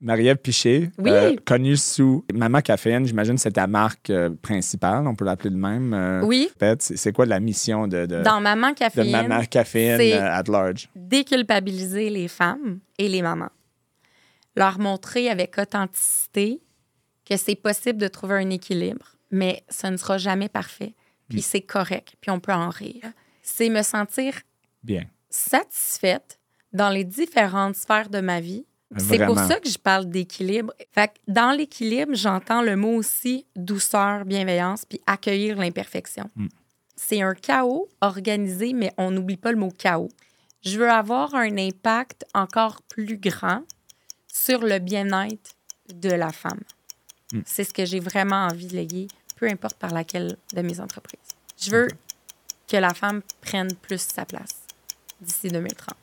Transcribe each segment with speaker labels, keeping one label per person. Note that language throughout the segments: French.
Speaker 1: Marie-Ève Piché,
Speaker 2: Oui.
Speaker 1: euh, connue sous Maman Caféine, j'imagine que c'est ta marque euh, principale, on peut l'appeler de même. euh,
Speaker 2: Oui.
Speaker 1: C'est c'est quoi la mission de, de,
Speaker 2: Dans Maman
Speaker 1: de
Speaker 2: Caféine,
Speaker 1: Maman Caféine
Speaker 2: c'est-
Speaker 1: euh, at large?
Speaker 2: déculpabiliser les femmes et les mamans. Leur montrer avec authenticité que c'est possible de trouver un équilibre, mais ce ne sera jamais parfait. Puis c'est correct, puis on peut en rire. C'est me sentir
Speaker 1: Bien.
Speaker 2: satisfaite dans les différentes sphères de ma vie. C'est pour ça que je parle d'équilibre. Fait que dans l'équilibre, j'entends le mot aussi douceur, bienveillance, puis accueillir l'imperfection.
Speaker 1: Mm.
Speaker 2: C'est un chaos organisé, mais on n'oublie pas le mot chaos. Je veux avoir un impact encore plus grand sur le bien-être de la femme.
Speaker 1: Mm.
Speaker 2: C'est ce que j'ai vraiment envie de léguer, peu importe par laquelle de mes entreprises. Je veux que la femme prenne plus sa place d'ici 2030.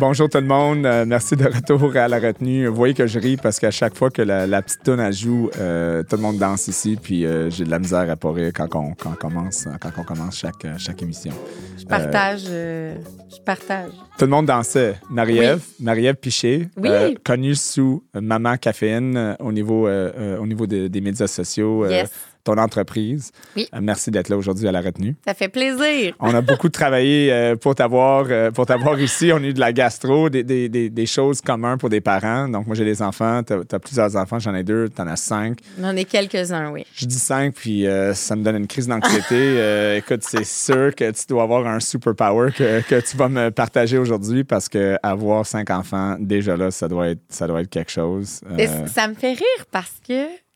Speaker 1: Bonjour tout le monde, Euh, merci de retour à la retenue. Vous voyez que je ris parce qu'à chaque fois que la, la petite tonne elle joue, euh, tout le monde danse ici, puis euh, j'ai de la misère à pas rire quand on, quand on commence, quand on commence chaque, chaque émission.
Speaker 2: Je partage. je partage.
Speaker 1: Tout le monde dansait. Marie-Ève, Marie-Ève Piché,
Speaker 2: Oui.
Speaker 1: connue sous Maman Caféine au niveau, au niveau de- des médias sociaux,
Speaker 2: Yes.
Speaker 1: Ton entreprise.
Speaker 2: Oui.
Speaker 1: Euh, merci d'être là aujourd'hui à la retenue.
Speaker 2: Ça fait plaisir.
Speaker 1: On a beaucoup travaillé euh, pour t'avoir euh, pour t'avoir ici. On a eu de la gastro, des, des, des, des choses communes pour des parents. Donc, moi, j'ai des enfants. Tu as, plusieurs enfants. J'en ai deux. Tu en as cinq.
Speaker 2: J'en ai quelques-uns, oui.
Speaker 1: Je dis cinq, puis ça me donne une crise d'anxiété. Écoute, c'est sûr que tu dois avoir un superpower que, que tu vas me partager aujourd'hui parce que avoir cinq enfants, déjà là, ça doit être, ça doit être quelque chose.
Speaker 2: Ça me fait rire parce que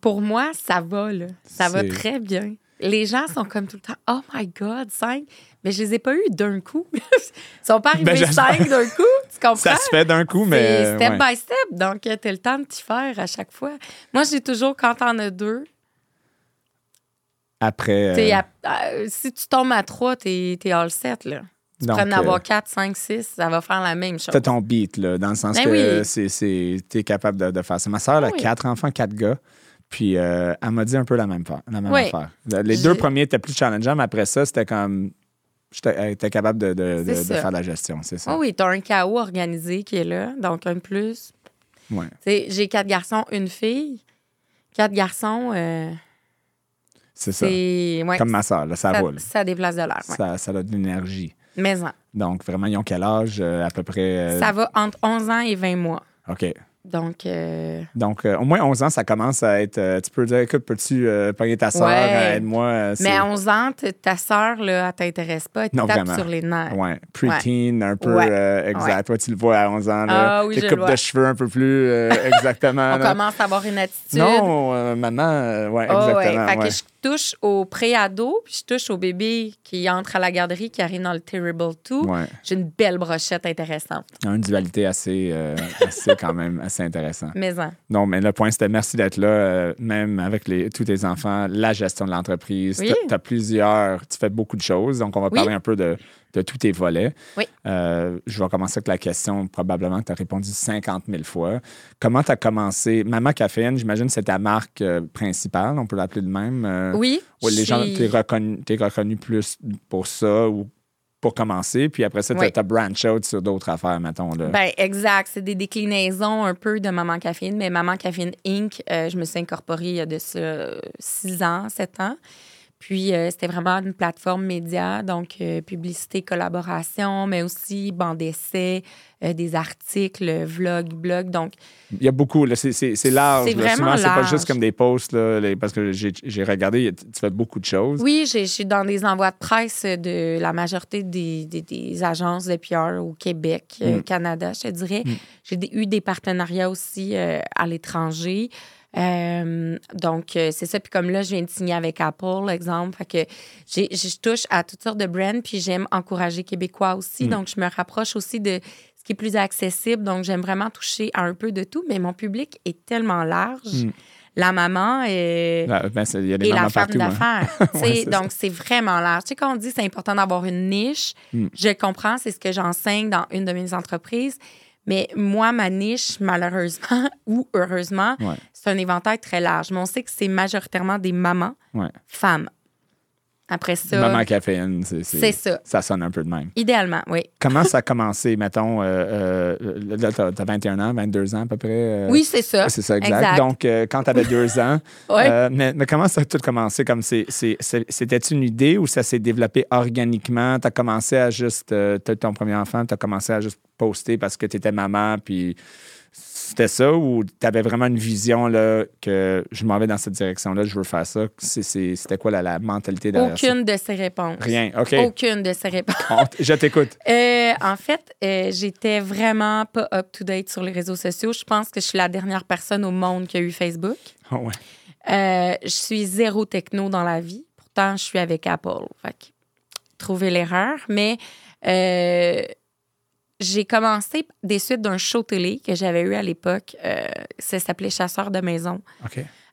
Speaker 2: pour moi, ça va, là. Ça va très bien. Les gens sont comme tout le temps, oh my God, cinq. Mais je les ai pas eus d'un coup. Ils sont pas arrivés
Speaker 1: Ben, je-
Speaker 2: cinq d'un coup. Tu comprends?
Speaker 1: ça se fait d'un coup, mais.
Speaker 2: Step
Speaker 1: ouais.
Speaker 2: by step. Donc, tu as le temps de t'y faire à chaque fois. Moi, j'ai toujours, quand t'en as deux,
Speaker 1: Après. euh,
Speaker 2: à- à- si tu tombes à trois, t'es es all set, là. Tu
Speaker 1: donc,
Speaker 2: en
Speaker 1: euh,
Speaker 2: avoir quatre, cinq, six, ça va faire la même chose.
Speaker 1: T'as ton beat, là, dans le sens
Speaker 2: Ben
Speaker 1: que
Speaker 2: oui.
Speaker 1: c'est, t'es capable de, de faire ça. Ma soeur, elle a
Speaker 2: Oui.
Speaker 1: quatre enfants, quatre gars. Puis euh, elle m'a dit un peu la même, fa- la même
Speaker 2: Oui.
Speaker 1: affaire. Les deux premiers étaient plus challengeants, mais après ça, c'était comme. J'étais elle était capable de, de, de-
Speaker 2: C'est
Speaker 1: de
Speaker 2: ça.
Speaker 1: faire la gestion, c'est ça.
Speaker 2: Oh oui, t'as un chaos organisé qui est là, donc un plus.
Speaker 1: Ouais.
Speaker 2: J'ai quatre garçons, une fille. Quatre garçons, euh,
Speaker 1: C'est ça.
Speaker 2: ouais,
Speaker 1: Comme ma soeur, là, ça,
Speaker 2: ça,
Speaker 1: roule.
Speaker 2: ça déplace de l'air. ouais.
Speaker 1: Ça, ça a de l'énergie.
Speaker 2: Mais en,
Speaker 1: Donc, vraiment, ils ont quel âge euh, à peu près? euh,
Speaker 2: ça va entre 11 ans et 20 mois.
Speaker 1: OK.
Speaker 2: Donc, euh,
Speaker 1: Donc, euh, au moins 11 ans, ça commence à être. euh, tu peux dire, écoute, peux-tu pogner ta soeur,
Speaker 2: Ouais.
Speaker 1: aide-moi.
Speaker 2: mais à 11 ans, ta sœur, là, elle t'intéresse pas, elle te
Speaker 1: Non,
Speaker 2: tape
Speaker 1: vraiment.
Speaker 2: sur les nerfs.
Speaker 1: Ouais, preteen, un peu
Speaker 2: Ouais.
Speaker 1: exact. Toi, tu le vois à 11 ans. Là.
Speaker 2: Ah oui,
Speaker 1: Tes
Speaker 2: je le
Speaker 1: coupes de cheveux un peu plus exactement.
Speaker 2: On
Speaker 1: là.
Speaker 2: commence à avoir une attitude.
Speaker 1: Non, maman, ouais,
Speaker 2: Oh,
Speaker 1: exactement.
Speaker 2: Fait que je touche au pré-ado, puis je touche au bébé qui entre à la garderie, qui arrive dans le Terrible 2.
Speaker 1: Ouais.
Speaker 2: J'ai une belle brochette intéressante.
Speaker 1: Une dualité assez, assez quand même assez intéressant.
Speaker 2: Mais en.
Speaker 1: Non, mais le point, c'était merci d'être là, euh, même avec les, tous tes enfants, la gestion de l'entreprise.
Speaker 2: Oui.
Speaker 1: Tu as plusieurs, tu fais beaucoup de choses, donc on va
Speaker 2: Oui.
Speaker 1: parler un peu de, de tous tes volets.
Speaker 2: Oui.
Speaker 1: Euh, je vais commencer avec la question, probablement que tu as répondu 50 000 fois. Comment tu as commencé? Maman Caféine, j'imagine, c'est ta marque euh, principale, on peut l'appeler de même.
Speaker 2: Oui.
Speaker 1: Les gens,
Speaker 2: j'ai-
Speaker 1: t'es reconnu, reconnu plus pour ça ou pour commencer, puis après ça,
Speaker 2: Oui.
Speaker 1: t'as branch out sur d'autres affaires, mettons. Là.
Speaker 2: Ben, exact. C'est des déclinaisons un peu de Maman Caféine, mais Maman Caféine Inc., euh, je me suis incorporée il y a de ça euh, six ans, sept ans. Puis, euh, c'était vraiment une plateforme média, donc euh, publicité, collaboration, mais aussi bande d'essais, euh, des articles, vlog, blog. Donc,
Speaker 1: Il y a beaucoup, là, c'est, large.
Speaker 2: C'est vraiment
Speaker 1: c'est pas juste comme des posts, là, les- parce que j'ai, j'ai regardé, tu fais beaucoup de choses.
Speaker 2: oui, j'ai- je suis dans des envois de presse de la majorité des, des- des agences de PR au Québec, euh,
Speaker 1: Mm.
Speaker 2: Canada, je te dirais. J'ai des- eu des partenariats aussi à l'étranger. Euh, donc, euh, c'est ça. Puis comme là, je viens de signer avec Apple, exemple. Fait que je touche à toutes sortes de brands, puis j'aime encourager Québécois aussi.
Speaker 1: Mm.
Speaker 2: Donc, je me rapproche aussi de ce qui est plus accessible. Donc, j'aime vraiment toucher à un peu de tout, mais mon public est tellement large.
Speaker 1: Mm.
Speaker 2: La maman
Speaker 1: Là, ben, c'est- il y a des
Speaker 2: et la femme
Speaker 1: hein.
Speaker 2: d'affaires.
Speaker 1: Ouais,
Speaker 2: donc, c'est vraiment large. Tu sais, quand on dit c'est important d'avoir une niche,
Speaker 1: Mm.
Speaker 2: je comprends, c'est ce que j'enseigne dans une de mes entreprises, Mais moi, ma niche, malheureusement ou heureusement,
Speaker 1: Ouais.
Speaker 2: c'est un éventail très large. Mais on sait que c'est majoritairement des mamans,
Speaker 1: Ouais.
Speaker 2: femmes. Après ça,
Speaker 1: Maman caféine, c'est,
Speaker 2: c'est ça.
Speaker 1: Ça sonne un peu de même.
Speaker 2: Idéalement, oui.
Speaker 1: Comment ça a commencé, mettons, euh, euh, là, t'as, t'as 21 ans, 22 ans à peu près? euh,
Speaker 2: Oui, c'est ça.
Speaker 1: C'est ça, exact.
Speaker 2: Exact.
Speaker 1: Donc, quand tu avais deux ans,
Speaker 2: Ouais.
Speaker 1: mais, mais comment ça a tout commencé? Comme c'était une idée ou ça s'est développé organiquement? Tu as commencé à juste, t'as ton premier enfant, tu as commencé à juste poster parce que tu étais maman, puis c'était ça ou tu avais vraiment une vision là, que je m'en vais dans cette direction-là, je veux faire ça? C'était quoi la, la mentalité derrière ça?
Speaker 2: Aucune de ces réponses.
Speaker 1: Rien, OK.
Speaker 2: Aucune de ces réponses.
Speaker 1: On je t'écoute.
Speaker 2: Euh, en fait, euh, j'étais vraiment pas up-to-date sur les réseaux sociaux. Je pense que je suis la dernière personne au monde qui a eu Facebook.
Speaker 1: Ah ouais.
Speaker 2: Euh, je suis zéro techno dans la vie. Pourtant, je suis avec Apple. Fait trouver l'erreur. Mais j'ai commencé des suites d'un show télé que j'avais eu à l'époque. Euh, ça s'appelait Chasseur de maison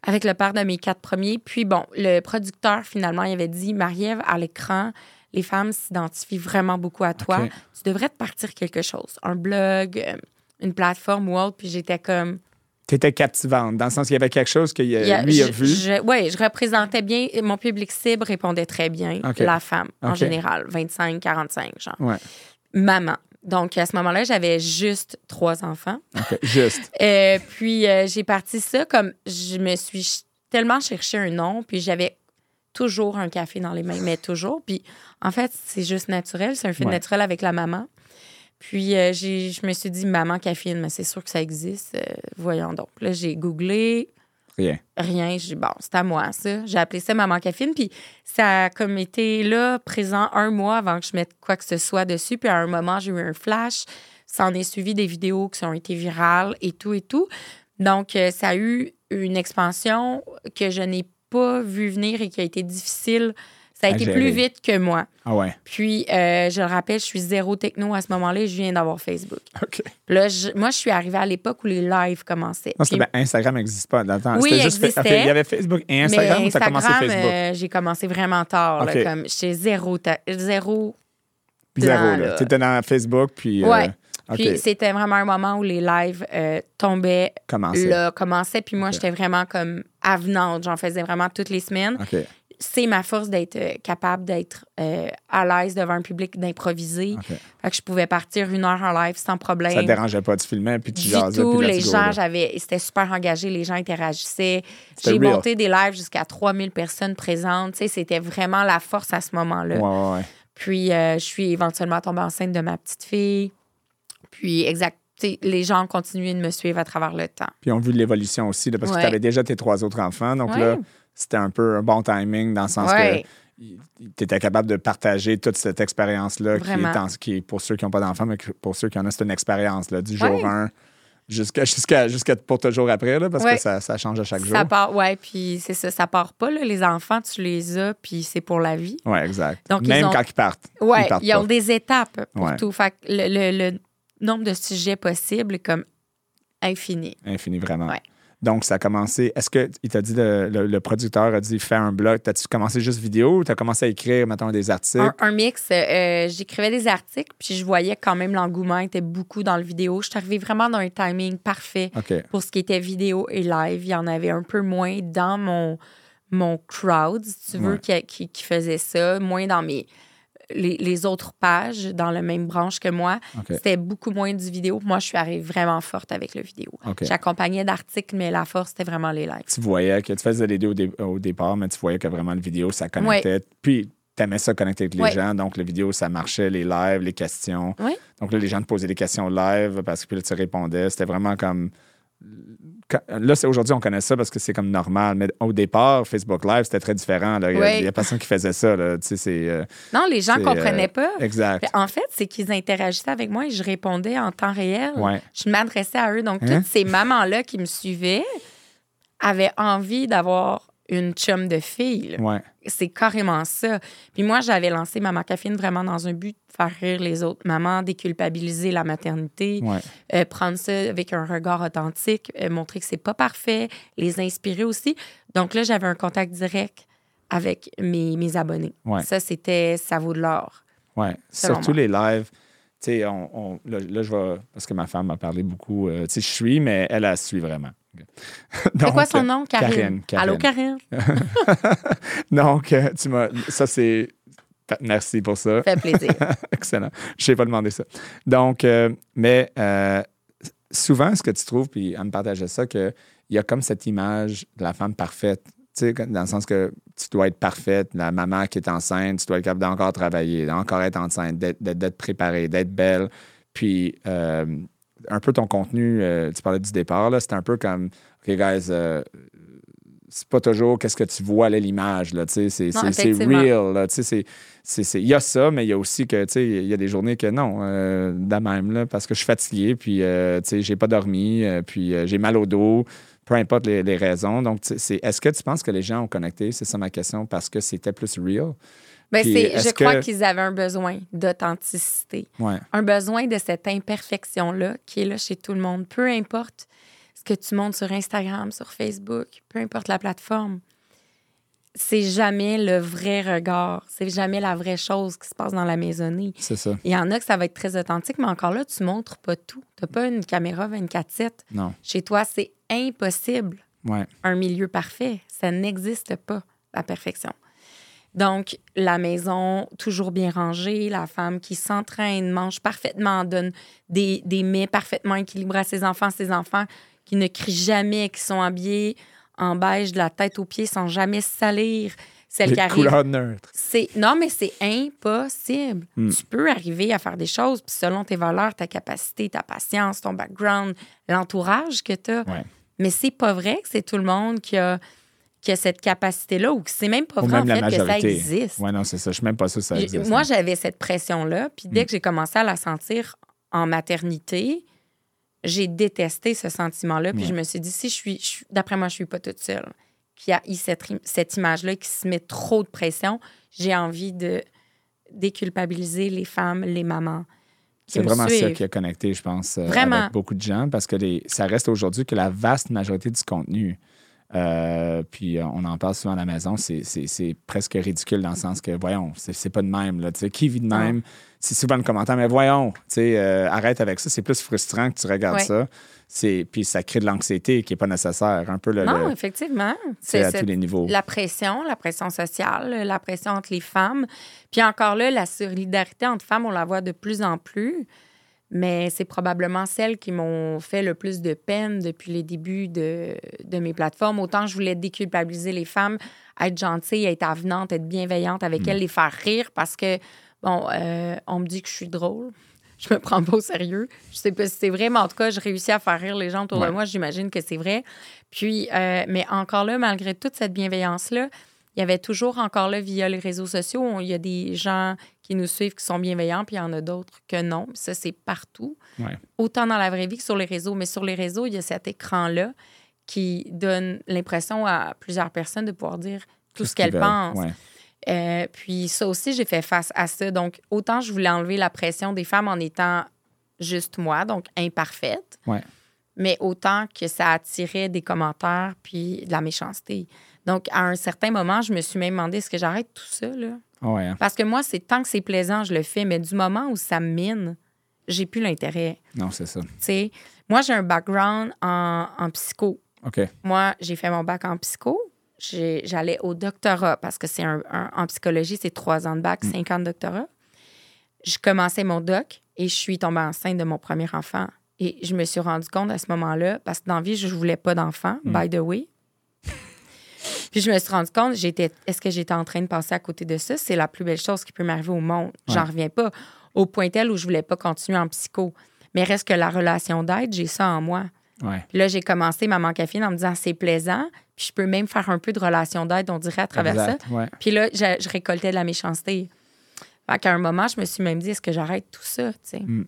Speaker 2: avec le père de mes quatre premiers. Puis bon, le producteur, finalement, il avait dit Marie-Ève, à l'écran, les femmes s'identifient vraiment beaucoup à toi. Tu devrais te partir quelque chose. Un blog, euh, une plateforme ou autre. Puis j'étais comme.
Speaker 1: Tu étais captivante, dans le sens qu'il y avait quelque chose que
Speaker 2: a-
Speaker 1: lui a vu.
Speaker 2: ouais, je représentais bien. Mon public cible répondait très bien. La femme, en général, 25-45, genre.
Speaker 1: Ouais.
Speaker 2: Maman. Donc, à ce moment-là, j'avais juste trois enfants.
Speaker 1: OK. Juste.
Speaker 2: Euh, puis euh, j'ai parti ça comme je me suis tellement cherché un nom, puis j'avais toujours un café dans les mains, mais toujours. Puis en fait, c'est juste naturel, c'est un film
Speaker 1: Ouais.
Speaker 2: naturel avec la maman. Puis euh, je me suis dit maman caféine, mais c'est sûr que ça existe. euh, voyons donc. Là, j'ai googlé,
Speaker 1: Rien.
Speaker 2: rien. J'ai bon, c'est à moi, ça. J'ai appelé ça Maman Cafine. Puis ça a comme été là, présent un mois avant que je mette quoi que ce soit dessus. Puis à un moment, j'ai eu un flash. Ça en est suivi des vidéos qui ont été virales et tout et tout. Donc, euh, ça a eu une expansion que je n'ai pas vu venir et qui a été difficile. Ça a
Speaker 1: À
Speaker 2: été
Speaker 1: gérer.
Speaker 2: plus vite que moi.
Speaker 1: Ah ouais.
Speaker 2: Puis, euh, je le rappelle, je suis zéro techno à ce moment-là et je viens d'avoir Facebook.
Speaker 1: OK.
Speaker 2: Là, je- moi, je suis arrivée à l'époque où les lives commençaient.
Speaker 1: Non,
Speaker 2: Puis-
Speaker 1: Instagram n'existe pas dans le temps.
Speaker 2: Oui,
Speaker 1: C'était juste
Speaker 2: existait.
Speaker 1: Il y avait Facebook et Instagram
Speaker 2: mais
Speaker 1: ou commencé
Speaker 2: Instagram,
Speaker 1: Facebook?
Speaker 2: euh, j'ai commencé vraiment tard. là,
Speaker 1: OK.
Speaker 2: comme j'étais zéro, zéro.
Speaker 1: Zéro, là.
Speaker 2: là.
Speaker 1: T'étais dans Facebook, puis... euh,
Speaker 2: Ouais. Puis c'était vraiment un moment où les lives euh, tombaient,
Speaker 1: commencé.
Speaker 2: là, commençaient. Puis moi, j'étais vraiment comme avenante. J'en faisais vraiment toutes les semaines.
Speaker 1: OK.
Speaker 2: C'est ma force d'être euh, capable d'être euh, à l'aise devant un public, d'improviser. Fait que je pouvais partir une heure en live sans problème.
Speaker 1: Ça te dérangeait pas, tu filmais, puis tu jasais,
Speaker 2: tout.
Speaker 1: puis
Speaker 2: Les
Speaker 1: go,
Speaker 2: gens, j'avais, c'était super engagé. Les gens interagissaient. J'ai
Speaker 1: real.
Speaker 2: monté des lives jusqu'à 3000 personnes présentes. Tu sais, c'était vraiment la force à ce moment-là.
Speaker 1: Ouais, ouais, ouais.
Speaker 2: Puis, euh, je suis éventuellement tombée enceinte de ma petite fille. Puis, exact. Les gens ont continué de me suivre à travers le temps.
Speaker 1: Puis on a vu l'évolution aussi, là, parce que tu avais déjà tes trois autres enfants. Donc
Speaker 2: Ouais.
Speaker 1: là, c'était un peu un bon timing dans le sens
Speaker 2: Ouais.
Speaker 1: que tu étais capable de partager toute cette expérience-là qui est, en- qui est, pour ceux qui n'ont pas d'enfants, mais pour ceux qui en ont, c'est une expérience là, du jour
Speaker 2: Ouais.
Speaker 1: 1 jusqu'à, jusqu'à, jusqu'à pour toujours après, là, parce
Speaker 2: Ouais.
Speaker 1: que ça, ça change à chaque jour.
Speaker 2: Ça part, ouais, puis c'est ça, ça part pas, là. Les enfants, tu les as, puis c'est pour la vie.
Speaker 1: Oui, exact.
Speaker 2: Donc, ils
Speaker 1: Même
Speaker 2: ont-
Speaker 1: quand ils partent.
Speaker 2: Ouais,
Speaker 1: ils partent
Speaker 2: ils ont
Speaker 1: pas.
Speaker 2: des étapes pour
Speaker 1: Ouais.
Speaker 2: tout. Fait le, le- le nombre de sujets possibles est comme infini.
Speaker 1: Infini, vraiment.
Speaker 2: Ouais.
Speaker 1: Donc, ça a commencé. Est-ce que il t'a dit, le, le- le producteur a dit fais un blog? T'as-tu commencé juste vidéo ou t'as commencé à écrire, mettons, des articles?
Speaker 2: Un, un mix. euh, J'écrivais des articles, puis je voyais quand même l'engouement était beaucoup dans le vidéo. Je suis arrivée vraiment dans un timing parfait pour ce qui était vidéo et live. Il y en avait un peu moins dans mon, mon crowd, si tu veux,
Speaker 1: Ouais.
Speaker 2: qui, qui, qui faisait ça, moins dans mes les, les autres pages dans la même branche que moi.
Speaker 1: OK.
Speaker 2: C'était beaucoup moins du vidéo. Moi, je suis arrivée vraiment forte avec le vidéo. J'accompagnais d'articles, mais la force, c'était vraiment les lives.
Speaker 1: tu voyais que tu faisais les deux au, dé- au départ, mais tu voyais que vraiment le vidéo, ça connectait. Puis, tu aimais ça connecter avec les
Speaker 2: Ouais.
Speaker 1: gens. Donc, le vidéo, ça marchait, les lives, les questions.
Speaker 2: Oui.
Speaker 1: Donc, là, les gens te posaient des questions live parce que puis là, tu répondais. C'était vraiment comme. Là, c'est aujourd'hui, on connaît ça parce que c'est comme normal. Mais au départ, Facebook Live, c'était très différent. là. Il y a- personne qui faisait ça. Là. Tu sais, c'est. euh,
Speaker 2: Non, les gens
Speaker 1: c'est,
Speaker 2: comprenaient
Speaker 1: euh,
Speaker 2: pas.
Speaker 1: Exact.
Speaker 2: En fait, c'est qu'ils interagissaient avec moi et je répondais en temps réel.
Speaker 1: Ouais.
Speaker 2: Je m'adressais à eux. Donc,
Speaker 1: Hein?
Speaker 2: toutes ces mamans-là qui me suivaient avaient envie d'avoir une chum de fille.
Speaker 1: Ouais.
Speaker 2: C'est carrément ça. Puis moi, j'avais lancé Maman Cafine vraiment dans un but de faire rire les autres mamans, déculpabiliser la maternité,
Speaker 1: Ouais.
Speaker 2: euh, prendre ça avec un regard authentique, euh, montrer que c'est pas parfait, les inspirer aussi. Donc là, j'avais un contact direct avec mes, mes abonnés.
Speaker 1: Ouais.
Speaker 2: Ça, c'était, ça vaut de l'or.
Speaker 1: Ouais. Surtout
Speaker 2: moi.
Speaker 1: les lives. tu sais, on, on- là, là, je vais. Parce que ma femme m'a parlé beaucoup. euh, tu sais, je suis, mais elle, elle suit vraiment.
Speaker 2: C'est quoi son nom? Karine.
Speaker 1: Karine,
Speaker 2: Allô, Karine?
Speaker 1: Donc, euh, tu m'as. Ça, c'est. Merci pour ça.
Speaker 2: Fait plaisir.
Speaker 1: Excellent. Je n'ai pas demandé ça. Donc, euh, mais euh, souvent, ce que tu trouves, puis elle me partageait ça, qu'il y a comme cette image de la femme parfaite. Tu sais, dans le sens que tu dois être parfaite, la maman qui est enceinte, tu dois être capable d'encore travailler, d'encore être enceinte, d'être préparée, d'être belle. Puis, euh, un peu ton contenu, euh, tu parlais du départ, là, c'est un peu comme, OK, guys, euh, c'est pas toujours qu'est-ce que tu vois à l'image, là, tu sais, c'est, real, là, tu sais, c'est, c'est, c'est- il y a ça, mais il y a aussi que, tu sais, il y a des journées que non, euh, de même, là, parce que je suis fatigué, puis, euh, tu sais, j'ai pas dormi, puis j'ai mal au dos, peu importe les, les raisons. Donc, c'est, est-ce que tu penses que les gens ont connecté, c'est ça ma question, parce que c'était plus real?
Speaker 2: Ben, c'est, je crois qu'ils avaient un besoin d'authenticité,
Speaker 1: Ouais,
Speaker 2: un besoin de cette imperfection-là qui est là chez tout le monde. Peu importe ce que tu montres sur Instagram, sur Facebook, peu importe la plateforme, c'est jamais le vrai regard, c'est jamais la vraie chose qui se passe dans la maisonnée.
Speaker 1: c'est ça.
Speaker 2: Il y en a que ça va être très authentique, mais encore là, tu montres pas tout. Tu pas une caméra 24-7.
Speaker 1: Non,
Speaker 2: Chez toi, c'est impossible
Speaker 1: ouais,
Speaker 2: un milieu parfait. Ça n'existe pas, la perfection. Donc, la maison toujours bien rangée, la femme qui s'entraîne, mange parfaitement, donne des, des mets parfaitement équilibrés à ses enfants, ses enfants qui ne crient jamais, qui sont habillés en beige de la tête aux pieds sans jamais salir. Celle
Speaker 1: les
Speaker 2: qui arrive c'est non, mais c'est impossible.
Speaker 1: Hmm.
Speaker 2: Tu peux arriver à faire des choses, puis selon tes valeurs, ta capacité, ta patience, ton background, l'entourage que tu as.
Speaker 1: Ouais.
Speaker 2: Mais c'est pas vrai que c'est tout le monde qui a, qui a cette capacité-là, ou que c'est même pas
Speaker 1: Ou
Speaker 2: vrai
Speaker 1: même
Speaker 2: en fait que ça existe.
Speaker 1: Ouais, non, c'est ça. Je suis même pas sûr que ça existe.
Speaker 2: Moi,
Speaker 1: hein.
Speaker 2: j'avais cette pression-là, puis dès que j'ai commencé à la sentir en maternité, j'ai détesté ce sentiment-là, puis je me suis dit, si je suis, d'après moi, je suis pas toute seule, qui a eu cette, cette image-là, qui se met trop de pression, j'ai envie de déculpabiliser les femmes, les mamans.
Speaker 1: C'est
Speaker 2: me
Speaker 1: vraiment ça qui a connecté, je pense, euh,
Speaker 2: Vraiment.
Speaker 1: avec beaucoup de gens, parce que les- ça reste aujourd'hui que la vaste majorité du contenu, euh, puis euh, on en parle souvent à la maison, c'est- presque ridicule dans le sens que, voyons, c'est pas de même. Là, qui vit de même? C'est souvent le commentaire, mais voyons, euh, arrête avec ça, c'est plus frustrant que tu regardes
Speaker 2: Ouais.
Speaker 1: ça. Puis ça crée de l'anxiété qui n'est pas nécessaire, un peu le,
Speaker 2: Non,
Speaker 1: le-
Speaker 2: effectivement.
Speaker 1: c'est à tous les niveaux.
Speaker 2: la pression, la pression sociale, la pression entre les femmes. Puis encore là, la solidarité entre femmes, on la voit de plus en plus. Mais c'est probablement celles qui m'ont fait le plus de peine depuis les débuts de, de mes plateformes. Autant je voulais déculpabiliser les femmes, être gentille, être avenante, être bienveillante avec elles, les faire rire parce que, bon, euh, on me dit que je suis drôle. Je me prends pas au sérieux. Je sais pas si c'est vrai, mais en tout cas, je réussis à faire rire les gens autour
Speaker 1: Ouais.
Speaker 2: de moi. J'imagine que c'est vrai. Puis, euh, mais encore là, malgré toute cette bienveillance-là, il y avait toujours encore là, via les réseaux sociaux, on- il y a des gens qui nous suivent qui sont bienveillants, puis il y en a d'autres que non. Ça, c'est partout.
Speaker 1: Ouais.
Speaker 2: Autant dans la vraie vie que sur les réseaux. Mais sur les réseaux, il y a cet écran-là qui donne l'impression à plusieurs personnes de pouvoir dire tout ce qu'elles pensent.
Speaker 1: Ouais.
Speaker 2: Euh, puis ça aussi, j'ai fait face à ça. Donc, autant je voulais enlever la pression des femmes en étant juste moi, donc imparfaite,
Speaker 1: Ouais.
Speaker 2: mais autant que ça attirait des commentaires puis de la méchanceté. Donc, à un certain moment, je me suis même demandé est-ce que j'arrête tout ça, là?
Speaker 1: Ouais, hein?
Speaker 2: Parce que moi, c'est tant que c'est plaisant, je le fais, mais du moment où ça me mine, j'ai plus l'intérêt.
Speaker 1: Non, c'est ça.
Speaker 2: Moi, j'ai un background en, en psycho.
Speaker 1: OK.
Speaker 2: Moi, j'ai fait mon bac en psycho. J'allais au doctorat parce que c'est un, un- en psychologie, c'est trois ans de bac, cinq ans de doctorat. Je commençais mon doc et je suis tombée enceinte de mon premier enfant. Et je me suis rendu compte à ce moment-là, parce que dans la vie, je voulais pas d'enfant, by the way. Puis je me suis rendu compte, j'étais, est-ce que j'étais en train de passer à côté de ça? C'est la plus belle chose qui peut m'arriver au monde. J'en reviens pas. Au point tel où je voulais pas continuer en psycho. Mais reste que la relation d'aide, j'ai ça en moi.
Speaker 1: Ouais.
Speaker 2: Puis là, j'ai commencé Maman Caféine en me disant c'est plaisant. Puis je peux même faire un peu de relation d'aide, on dirait, à travers
Speaker 1: Exact.
Speaker 2: ça.
Speaker 1: Ouais.
Speaker 2: Puis là, je, je récoltais de la méchanceté. Fait qu'à un moment, je me suis même dit est-ce que j'arrête tout ça? tu sais?
Speaker 1: Mm.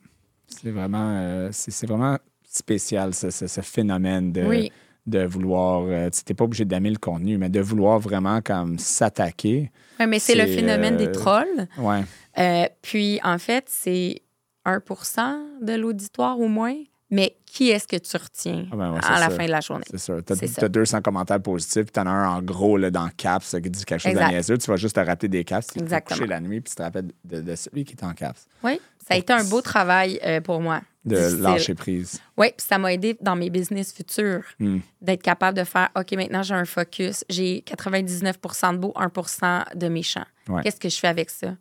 Speaker 1: C'est vraiment, euh, c'est c'est vraiment spécial, ce, ce- ce phénomène de,
Speaker 2: Oui.
Speaker 1: De vouloir. euh, tu n'es pas obligé d'aimer le contenu, mais de vouloir vraiment comme s'attaquer.
Speaker 2: Ouais, mais c'est le phénomène des
Speaker 1: euh,
Speaker 2: trolls.
Speaker 1: Ouais.
Speaker 2: Euh, puis, en fait, c'est 1% de l'auditoire au moins. mais qui est-ce que tu retiens
Speaker 1: Ah ben ouais,
Speaker 2: à la fin de la journée?
Speaker 1: C'est sûr. Tu
Speaker 2: ça.
Speaker 1: as 200 commentaires positifs, puis tu en as un en gros là, dans caps qui dit quelque chose de niaiseux. Tu vas juste te rappeler des caps. Tu vas coucher la nuit, puis tu te rappelles de, de celui qui est en caps.
Speaker 2: Oui, ça a été un beau travail euh, pour moi.
Speaker 1: De
Speaker 2: Difficile.
Speaker 1: lâcher prise.
Speaker 2: Oui, puis ça m'a aidé dans mes business futurs
Speaker 1: Hmm.
Speaker 2: d'être capable de faire OK, maintenant j'ai un focus, j'ai 99% de beau, 1% de méchant.
Speaker 1: Ouais.
Speaker 2: Qu'est-ce que je fais avec ça?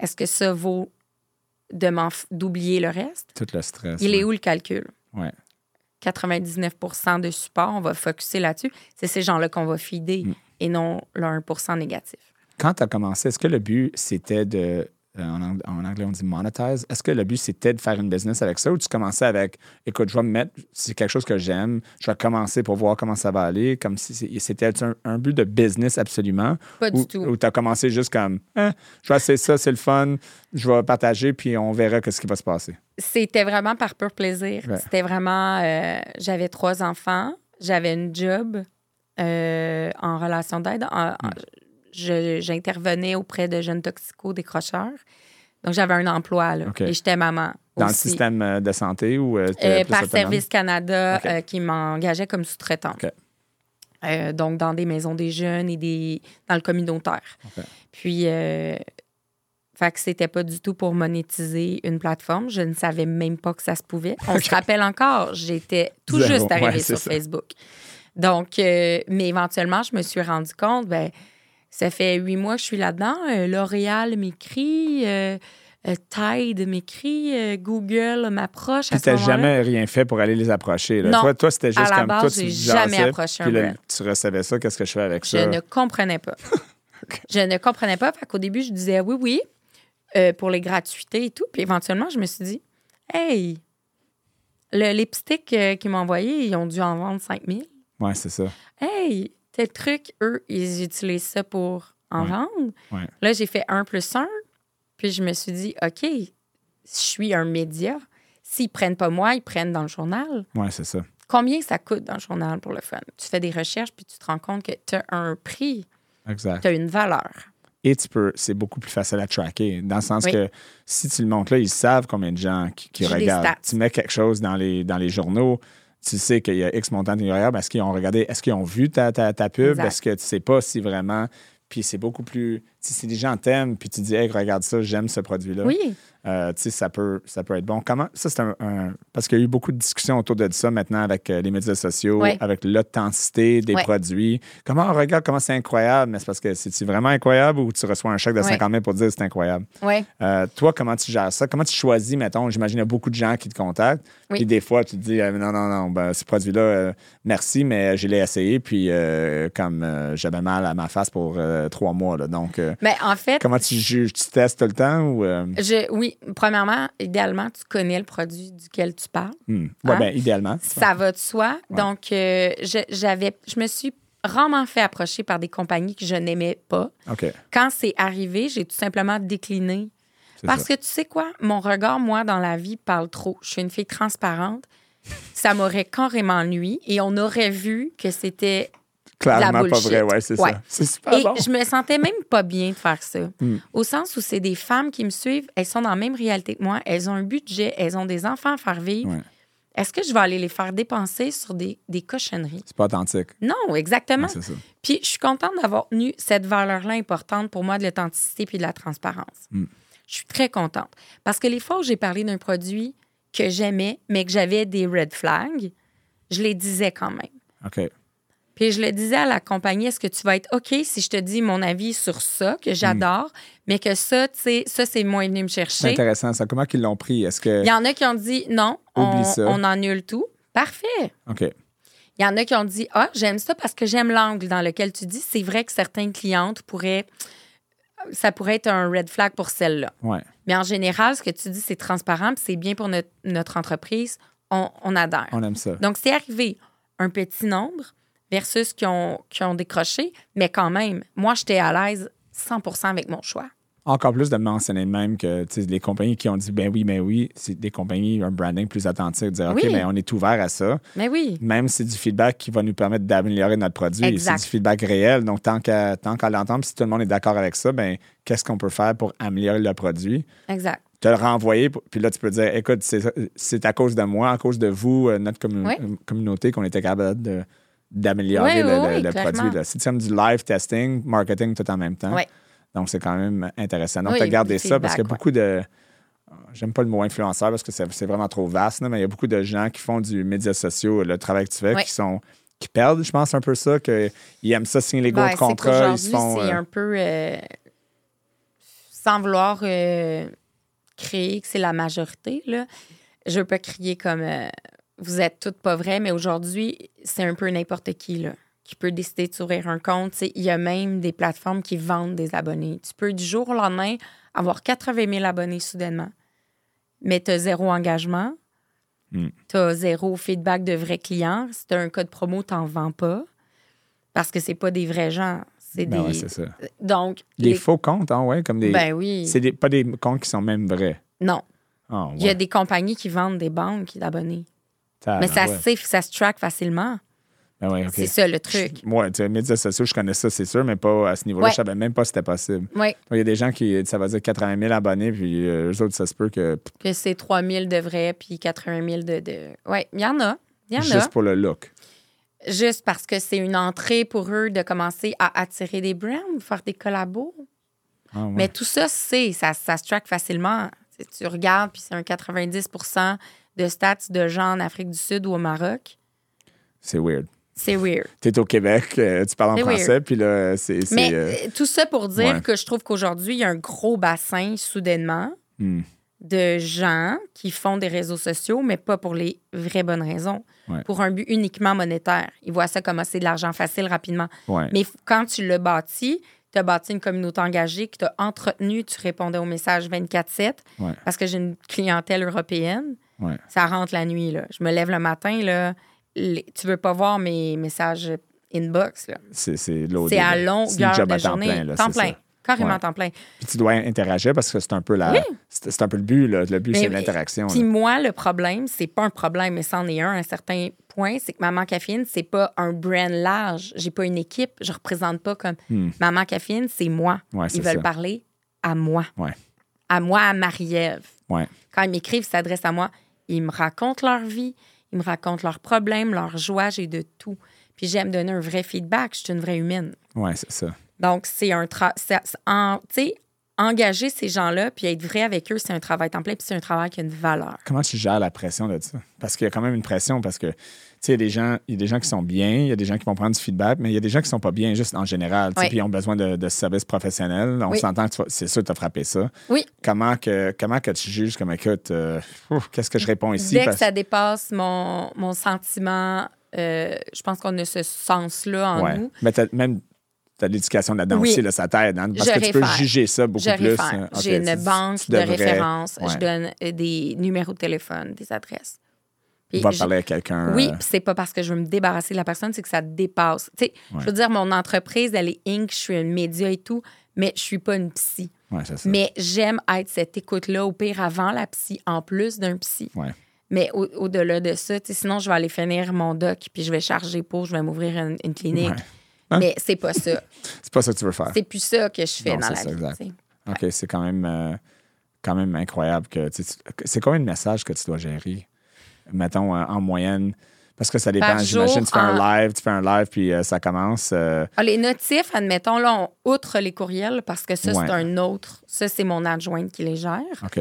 Speaker 2: Est-ce que ça vaut de d'oublier le reste?
Speaker 1: Tout le stress.
Speaker 2: Il
Speaker 1: ouais.
Speaker 2: est où le calcul?
Speaker 1: Ouais.
Speaker 2: 99% de support, on va focuser là-dessus. C'est ces gens-là qu'on va feeder
Speaker 1: Hmm.
Speaker 2: et non le 1% négatif.
Speaker 1: Quand tu as commencé, est-ce que le but, c'était de. Euh, En, ang- en anglais, on dit monetize. Est-ce que le but, c'était de faire une business avec ça ou tu commençais avec écoute, je vais me mettre, c'est quelque chose que j'aime, je vais commencer pour voir comment ça va aller, comme si c'était un, un but de business absolument?
Speaker 2: Pas
Speaker 1: ou,
Speaker 2: du tout.
Speaker 1: Ou tu as commencé juste comme, Hein, je vais essayer ça, c'est le fun, je vais partager, puis on verra ce qui va se passer?
Speaker 2: C'était vraiment par pur plaisir.
Speaker 1: Ouais.
Speaker 2: C'était vraiment. euh, j'avais trois enfants, j'avais une job euh, en relation d'aide. En- en- je- J'intervenais auprès de jeunes toxicos décrocheurs. Donc, j'avais un emploi, là. Et j'étais maman.
Speaker 1: Dans le système euh, de santé ou euh,
Speaker 2: Euh, par
Speaker 1: autonome?
Speaker 2: Service Canada, euh, qui m'engageait comme sous-traitante. Euh, donc, dans des maisons des jeunes et des, dans le communautaire. Puis, fait que c'était pas du tout pour monétiser une plateforme. Je ne savais même pas que ça se pouvait. On se rappelle encore, j'étais tout
Speaker 1: Zéro.
Speaker 2: juste arrivée
Speaker 1: Ouais,
Speaker 2: sur
Speaker 1: ça.
Speaker 2: Facebook. Donc, mais éventuellement, je me suis rendu compte, ben, ça fait huit mois que je suis là-dedans. Euh, L'Oréal m'écrit, euh, euh, Tide m'écrit, Google m'approche.
Speaker 1: t'as
Speaker 2: moment-là.
Speaker 1: jamais rien fait pour aller les approcher. là.
Speaker 2: Non.
Speaker 1: Toi, toi c'était juste
Speaker 2: À la
Speaker 1: comme
Speaker 2: base,
Speaker 1: toi, tu
Speaker 2: jamais approché
Speaker 1: puis
Speaker 2: un
Speaker 1: là,
Speaker 2: brand.
Speaker 1: tu recevais ça, qu'est-ce que je fais avec
Speaker 2: Je
Speaker 1: ça?
Speaker 2: ne comprenais pas. Je ne comprenais pas. Fait qu'au début, je disais oui, oui, euh, pour les gratuités et tout. Puis éventuellement, je me suis dit, hey, le lipstick qu'ils m'ont envoyé, ils ont dû en vendre 5000.
Speaker 1: Ouais, c'est ça.
Speaker 2: Hey, tel truc, eux, ils utilisent ça pour en
Speaker 1: Ouais.
Speaker 2: vendre.
Speaker 1: Ouais.
Speaker 2: Là, j'ai fait un plus un. Puis je me suis dit, OK, je suis un média. S'ils prennent pas moi, ils prennent dans le journal.
Speaker 1: Ouais, c'est ça.
Speaker 2: Combien ça coûte dans le journal pour le fun? Tu fais des recherches, puis tu te rends compte que tu as un prix,
Speaker 1: Exact.
Speaker 2: tu as une valeur.
Speaker 1: Et tu peux, c'est beaucoup plus facile à tracker, dans le sens
Speaker 2: Oui.
Speaker 1: que si tu le montres là, ils savent combien de gens qui, qui regardent. Tu mets quelque chose dans les, dans les journaux, tu sais qu'il y a X montant de. Est-ce qu'ils ont regardé, est-ce qu'ils ont vu ta, ta, ta pub? Que tu sais pas si vraiment. Puis c'est beaucoup plus. Si des gens t'aiment, puis tu dis, hey, regarde ça, j'aime ce produit-là.
Speaker 2: Oui.
Speaker 1: Euh, tu sais, ça peut, ça peut être bon. Comment ça, c'est un, un- parce qu'il y a eu beaucoup de discussions autour de ça maintenant avec euh, les médias sociaux,
Speaker 2: Ouais.
Speaker 1: avec l'authenticité des
Speaker 2: Ouais.
Speaker 1: produits. Comment on regarde comment c'est incroyable, mais c'est parce que c'est vraiment incroyable ou tu reçois un chèque de
Speaker 2: Ouais.
Speaker 1: 50 000 pour dire c'est incroyable?
Speaker 2: Oui.
Speaker 1: Euh, toi, comment tu gères ça? Comment tu choisis, mettons, j'imagine qu'il y a beaucoup de gens qui te contactent,
Speaker 2: Oui.
Speaker 1: puis des fois tu te dis euh, non non non, ben, ce produit-là, euh, merci, mais je l'ai essayé, puis comme j'avais mal à ma face pour trois mois, là. donc
Speaker 2: Mais en fait,
Speaker 1: comment tu juges, tu testes tout le temps ou
Speaker 2: je, oui, premièrement, idéalement, tu connais le produit duquel tu parles.
Speaker 1: hmm. Ouais,
Speaker 2: Hein?
Speaker 1: ben, idéalement.
Speaker 2: Ça va de soi.
Speaker 1: Ouais.
Speaker 2: Donc, euh, je, j'avais, je me suis rarement fait approcher par des compagnies que je n'aimais pas.
Speaker 1: OK.
Speaker 2: Quand c'est arrivé, j'ai tout simplement décliné. Parce
Speaker 1: ça.
Speaker 2: que tu sais quoi? Mon regard, moi, dans la vie, parle trop. Je suis une fille transparente. Ça m'aurait carrément nuit et on aurait vu que c'était
Speaker 1: Clairement pas vrai, ouais, c'est
Speaker 2: Ouais.
Speaker 1: ça. C'est super
Speaker 2: Et
Speaker 1: bon.
Speaker 2: je me sentais même pas bien de faire ça.
Speaker 1: Hmm.
Speaker 2: Au sens où c'est des femmes qui me suivent, elles sont dans la même réalité que moi, elles ont un budget, elles ont des enfants à faire vivre.
Speaker 1: Ouais.
Speaker 2: Est-ce que je vais aller les faire dépenser sur des, des cochonneries?
Speaker 1: C'est pas authentique.
Speaker 2: Non, exactement.
Speaker 1: Ouais, c'est ça.
Speaker 2: Puis je suis contente d'avoir tenu cette valeur-là importante pour moi de l'authenticité puis de la transparence.
Speaker 1: Mm.
Speaker 2: Je suis très contente. Parce que les fois où j'ai parlé d'un produit que j'aimais, mais que j'avais des red flags, je les disais quand même.
Speaker 1: OK.
Speaker 2: Puis je le disais à la compagnie, est-ce que tu vas être OK si je te dis mon avis sur ça, que j'adore, mais que ça, tu sais, ça, c'est moins venu me
Speaker 1: C'est
Speaker 2: chercher.
Speaker 1: intéressant, ça. Comment ils l'ont pris? Est-ce que.
Speaker 2: Il y en a qui ont dit non, on, on annule tout. Parfait.
Speaker 1: OK.
Speaker 2: Il y en a qui ont dit Ah, j'aime ça parce que j'aime l'angle dans lequel tu dis. C'est vrai que certaines clientes pourraient. Ça pourrait être un red flag pour celle-là.
Speaker 1: Ouais.
Speaker 2: Mais en général, ce que tu dis, c'est transparent puis c'est bien pour notre, notre entreprise. On, on adhère.
Speaker 1: On aime ça.
Speaker 2: Donc, c'est arrivé un petit nombre versus qui ont, qui ont décroché, mais quand même, moi, j'étais à l'aise 100% avec mon choix.
Speaker 1: Encore plus de mentionner même que les compagnies qui ont dit ben oui, ben oui, c'est des compagnies, un branding plus authentique, dire OK,
Speaker 2: Oui.
Speaker 1: ben on est ouvert à ça.
Speaker 2: Mais oui,
Speaker 1: Même si c'est du feedback qui va nous permettre d'améliorer notre produit. C'est du feedback réel. Donc, tant qu'à tant qu'à l'entendre, si tout le monde est d'accord avec ça, ben qu'est-ce qu'on peut faire pour améliorer le produit?
Speaker 2: exact.
Speaker 1: te le renvoyer. Puis là, tu peux dire, écoute, c'est c'est à cause de moi, à cause de vous, euh, notre commu- euh, communauté, qu'on était capable de- d'améliorer le, produit. là. C'est comme du live testing, marketing tout en même temps. Donc, c'est quand même intéressant. Donc, tu as gardé ça parce qu'il y a
Speaker 2: feedback,
Speaker 1: beaucoup de. J'aime pas le mot influenceur parce que c'est c'est vraiment trop vaste, là, mais il y a beaucoup de gens qui font du médias sociaux, le travail que tu fais, qui sont qui perdent, je pense, un peu ça, qu'ils aiment ça, signer les gros
Speaker 2: Ben,
Speaker 1: contrats, ils
Speaker 2: c'est
Speaker 1: euh,
Speaker 2: un peu. euh, sans vouloir euh, créer que c'est la majorité, là. Je veux pas crier comme. Vous êtes toutes pas vraies, mais aujourd'hui, c'est un peu n'importe qui, là, qui peut décider de s'ouvrir un compte. Il y a même des plateformes qui vendent des abonnés. Tu peux, du jour au lendemain, avoir 80 000 abonnés soudainement, mais tu as zéro engagement.
Speaker 1: Hmm.
Speaker 2: Tu as zéro feedback de vrais clients. Si tu as un code promo, tu n'en vends pas. Parce que c'est pas des vrais gens. C'est
Speaker 1: ben
Speaker 2: des.
Speaker 1: ouais, c'est ça.
Speaker 2: Donc. Les-
Speaker 1: faux comptes, hein, ouais, comme des.
Speaker 2: Ben oui.
Speaker 1: C'est des- pas des comptes qui sont même vrais.
Speaker 2: Non.
Speaker 1: Ah,
Speaker 2: Il y a des compagnies qui vendent des banques d'abonnés. Mais ça,
Speaker 1: ouais.
Speaker 2: ça se track facilement.
Speaker 1: Ben ouais.
Speaker 2: C'est ça le truc.
Speaker 1: Moi, tu sais, médias sociaux, je connais ça, c'est sûr, mais pas à ce niveau-là.
Speaker 2: Ouais.
Speaker 1: Je savais même pas si c'était possible.
Speaker 2: Oui,
Speaker 1: Il y a des gens qui, ça va dire 80 000 abonnés, puis euh, eux autres, ça se peut que
Speaker 2: que c'est 3 000 de vrai puis 80 000 de. de... Oui, il y en a. Il y en a.
Speaker 1: juste pour le look.
Speaker 2: Juste parce que c'est une entrée pour eux de commencer à attirer des brands, faire des collabos.
Speaker 1: Ah, ouais.
Speaker 2: Mais tout ça, c'est, ça, ça se track facilement. Tu regardes, puis c'est un 90 de stats de gens en Afrique du Sud ou au Maroc?
Speaker 1: C'est weird.
Speaker 2: C'est weird.
Speaker 1: Tu es au Québec, euh, tu parles en français, puis là, c'est.
Speaker 2: Mais
Speaker 1: euh,
Speaker 2: euh, tout ça pour dire
Speaker 1: ouais.
Speaker 2: que je trouve qu'aujourd'hui, il y a un gros bassin, soudainement,
Speaker 1: hmm,
Speaker 2: de gens qui font des réseaux sociaux, mais pas pour les vraies bonnes raisons,
Speaker 1: Ouais.
Speaker 2: pour un but uniquement monétaire. Ils voient ça comme ah, c'est de l'argent facile rapidement.
Speaker 1: ouais.
Speaker 2: Mais quand tu l'as bâti, tu as bâti une communauté engagée, que tu as entretenu, tu répondais aux messages 24-7,
Speaker 1: Ouais.
Speaker 2: parce que j'ai une clientèle européenne.
Speaker 1: Ouais.
Speaker 2: Ça rentre la nuit. Là. Je me lève le matin, là, les- tu veux pas voir mes messages inbox. là.
Speaker 1: C'est, c'est
Speaker 2: à longueur
Speaker 1: C'est une job
Speaker 2: de
Speaker 1: à temps
Speaker 2: journée.
Speaker 1: plein, là,
Speaker 2: temps plein.
Speaker 1: ça.
Speaker 2: Carrément
Speaker 1: Ouais.
Speaker 2: temps plein.
Speaker 1: Puis tu dois interagir parce que c'est un peu la.
Speaker 2: Oui.
Speaker 1: C'est, un peu le but, là. Le but, c'est l'interaction.
Speaker 2: Puis moi, le problème, c'est pas un problème, mais c'en est un à un certain point, c'est que Maman Caféine, c'est pas un brand large. J'ai pas une équipe, je représente pas comme
Speaker 1: Hmm.
Speaker 2: Maman Caféine, c'est moi.
Speaker 1: Ouais,
Speaker 2: Ils veulent
Speaker 1: ça.
Speaker 2: parler à moi.
Speaker 1: Ouais.
Speaker 2: À moi, à Marie-Ève. Quand ils m'écrivent, ils s'adressent à moi. Ils me racontent leur vie, ils me racontent leurs problèmes, leurs joies, j'ai de tout. Puis j'aime donner un vrai feedback, je suis une vraie humaine.
Speaker 1: Ouais, c'est ça.
Speaker 2: Donc, c'est un travail. Tu sais, engager ces gens-là puis être vrai avec eux, c'est un travail temps plein puis c'est un travail qui a une valeur.
Speaker 1: Comment tu gères la pression de ça? Parce qu'il y a quand même une pression parce que, sais, il y a des gens, qui sont bien, il y a des gens qui vont prendre du feedback, mais il y a des gens qui sont pas bien, juste en général, puis ils ont besoin de, de services professionnels. On
Speaker 2: Oui.
Speaker 1: s'entend que c'est sûr que tu as frappé ça.
Speaker 2: Oui.
Speaker 1: Comment que, comment que tu juges comme, écoute, euh, qu'est-ce que je réponds ici?
Speaker 2: Dès que ça dépasse mon, mon sentiment, euh, je pense qu'on a ce sens-là en
Speaker 1: Ouais.
Speaker 2: nous.
Speaker 1: Mais t'as- même, tu as l'éducation là-dedans
Speaker 2: Oui.
Speaker 1: aussi, là, ça t'aide, hein, parce
Speaker 2: Je
Speaker 1: que tu peux juger ça beaucoup
Speaker 2: Je
Speaker 1: plus. hein. Ok,
Speaker 2: J'ai une banque de
Speaker 1: devrais-
Speaker 2: référence.
Speaker 1: ouais.
Speaker 2: Je donne euh, des numéros de téléphone, des adresses. Puis
Speaker 1: Va parler à quelqu'un.
Speaker 2: Oui,
Speaker 1: euh,
Speaker 2: c'est pas parce que je veux me débarrasser de la personne, c'est que ça dépasse. Tu sais,
Speaker 1: Ouais.
Speaker 2: je veux dire, mon entreprise, elle est Inc., je suis un média et tout, mais je suis pas une psy.
Speaker 1: ouais, c'est ça.
Speaker 2: Mais j'aime être cette écoute-là, au pire avant la psy, en plus d'un psy.
Speaker 1: Ouais.
Speaker 2: Mais au- au-delà de ça, tu sais, sinon, je vais aller finir mon doc, puis je vais charger pour, je vais m'ouvrir une, une clinique.
Speaker 1: Ouais. Hein?
Speaker 2: Mais c'est pas ça.
Speaker 1: C'est pas ça que tu veux faire.
Speaker 2: C'est plus ça que je fais
Speaker 1: Non,
Speaker 2: dans
Speaker 1: c'est
Speaker 2: la
Speaker 1: ça,
Speaker 2: vie.
Speaker 1: exact. OK, c'est quand même, euh, quand même incroyable que. C'est combien de messages que tu dois gérer? Mettons, euh, en moyenne. Parce que ça dépend. J'imagine, tu fais un live, tu fais un live, puis euh, ça commence. euh,
Speaker 2: Ah, les notifs, admettons, là, on outre les courriels parce que ça,
Speaker 1: Ouais.
Speaker 2: c'est un autre. Ça, c'est mon adjointe qui les gère.
Speaker 1: OK.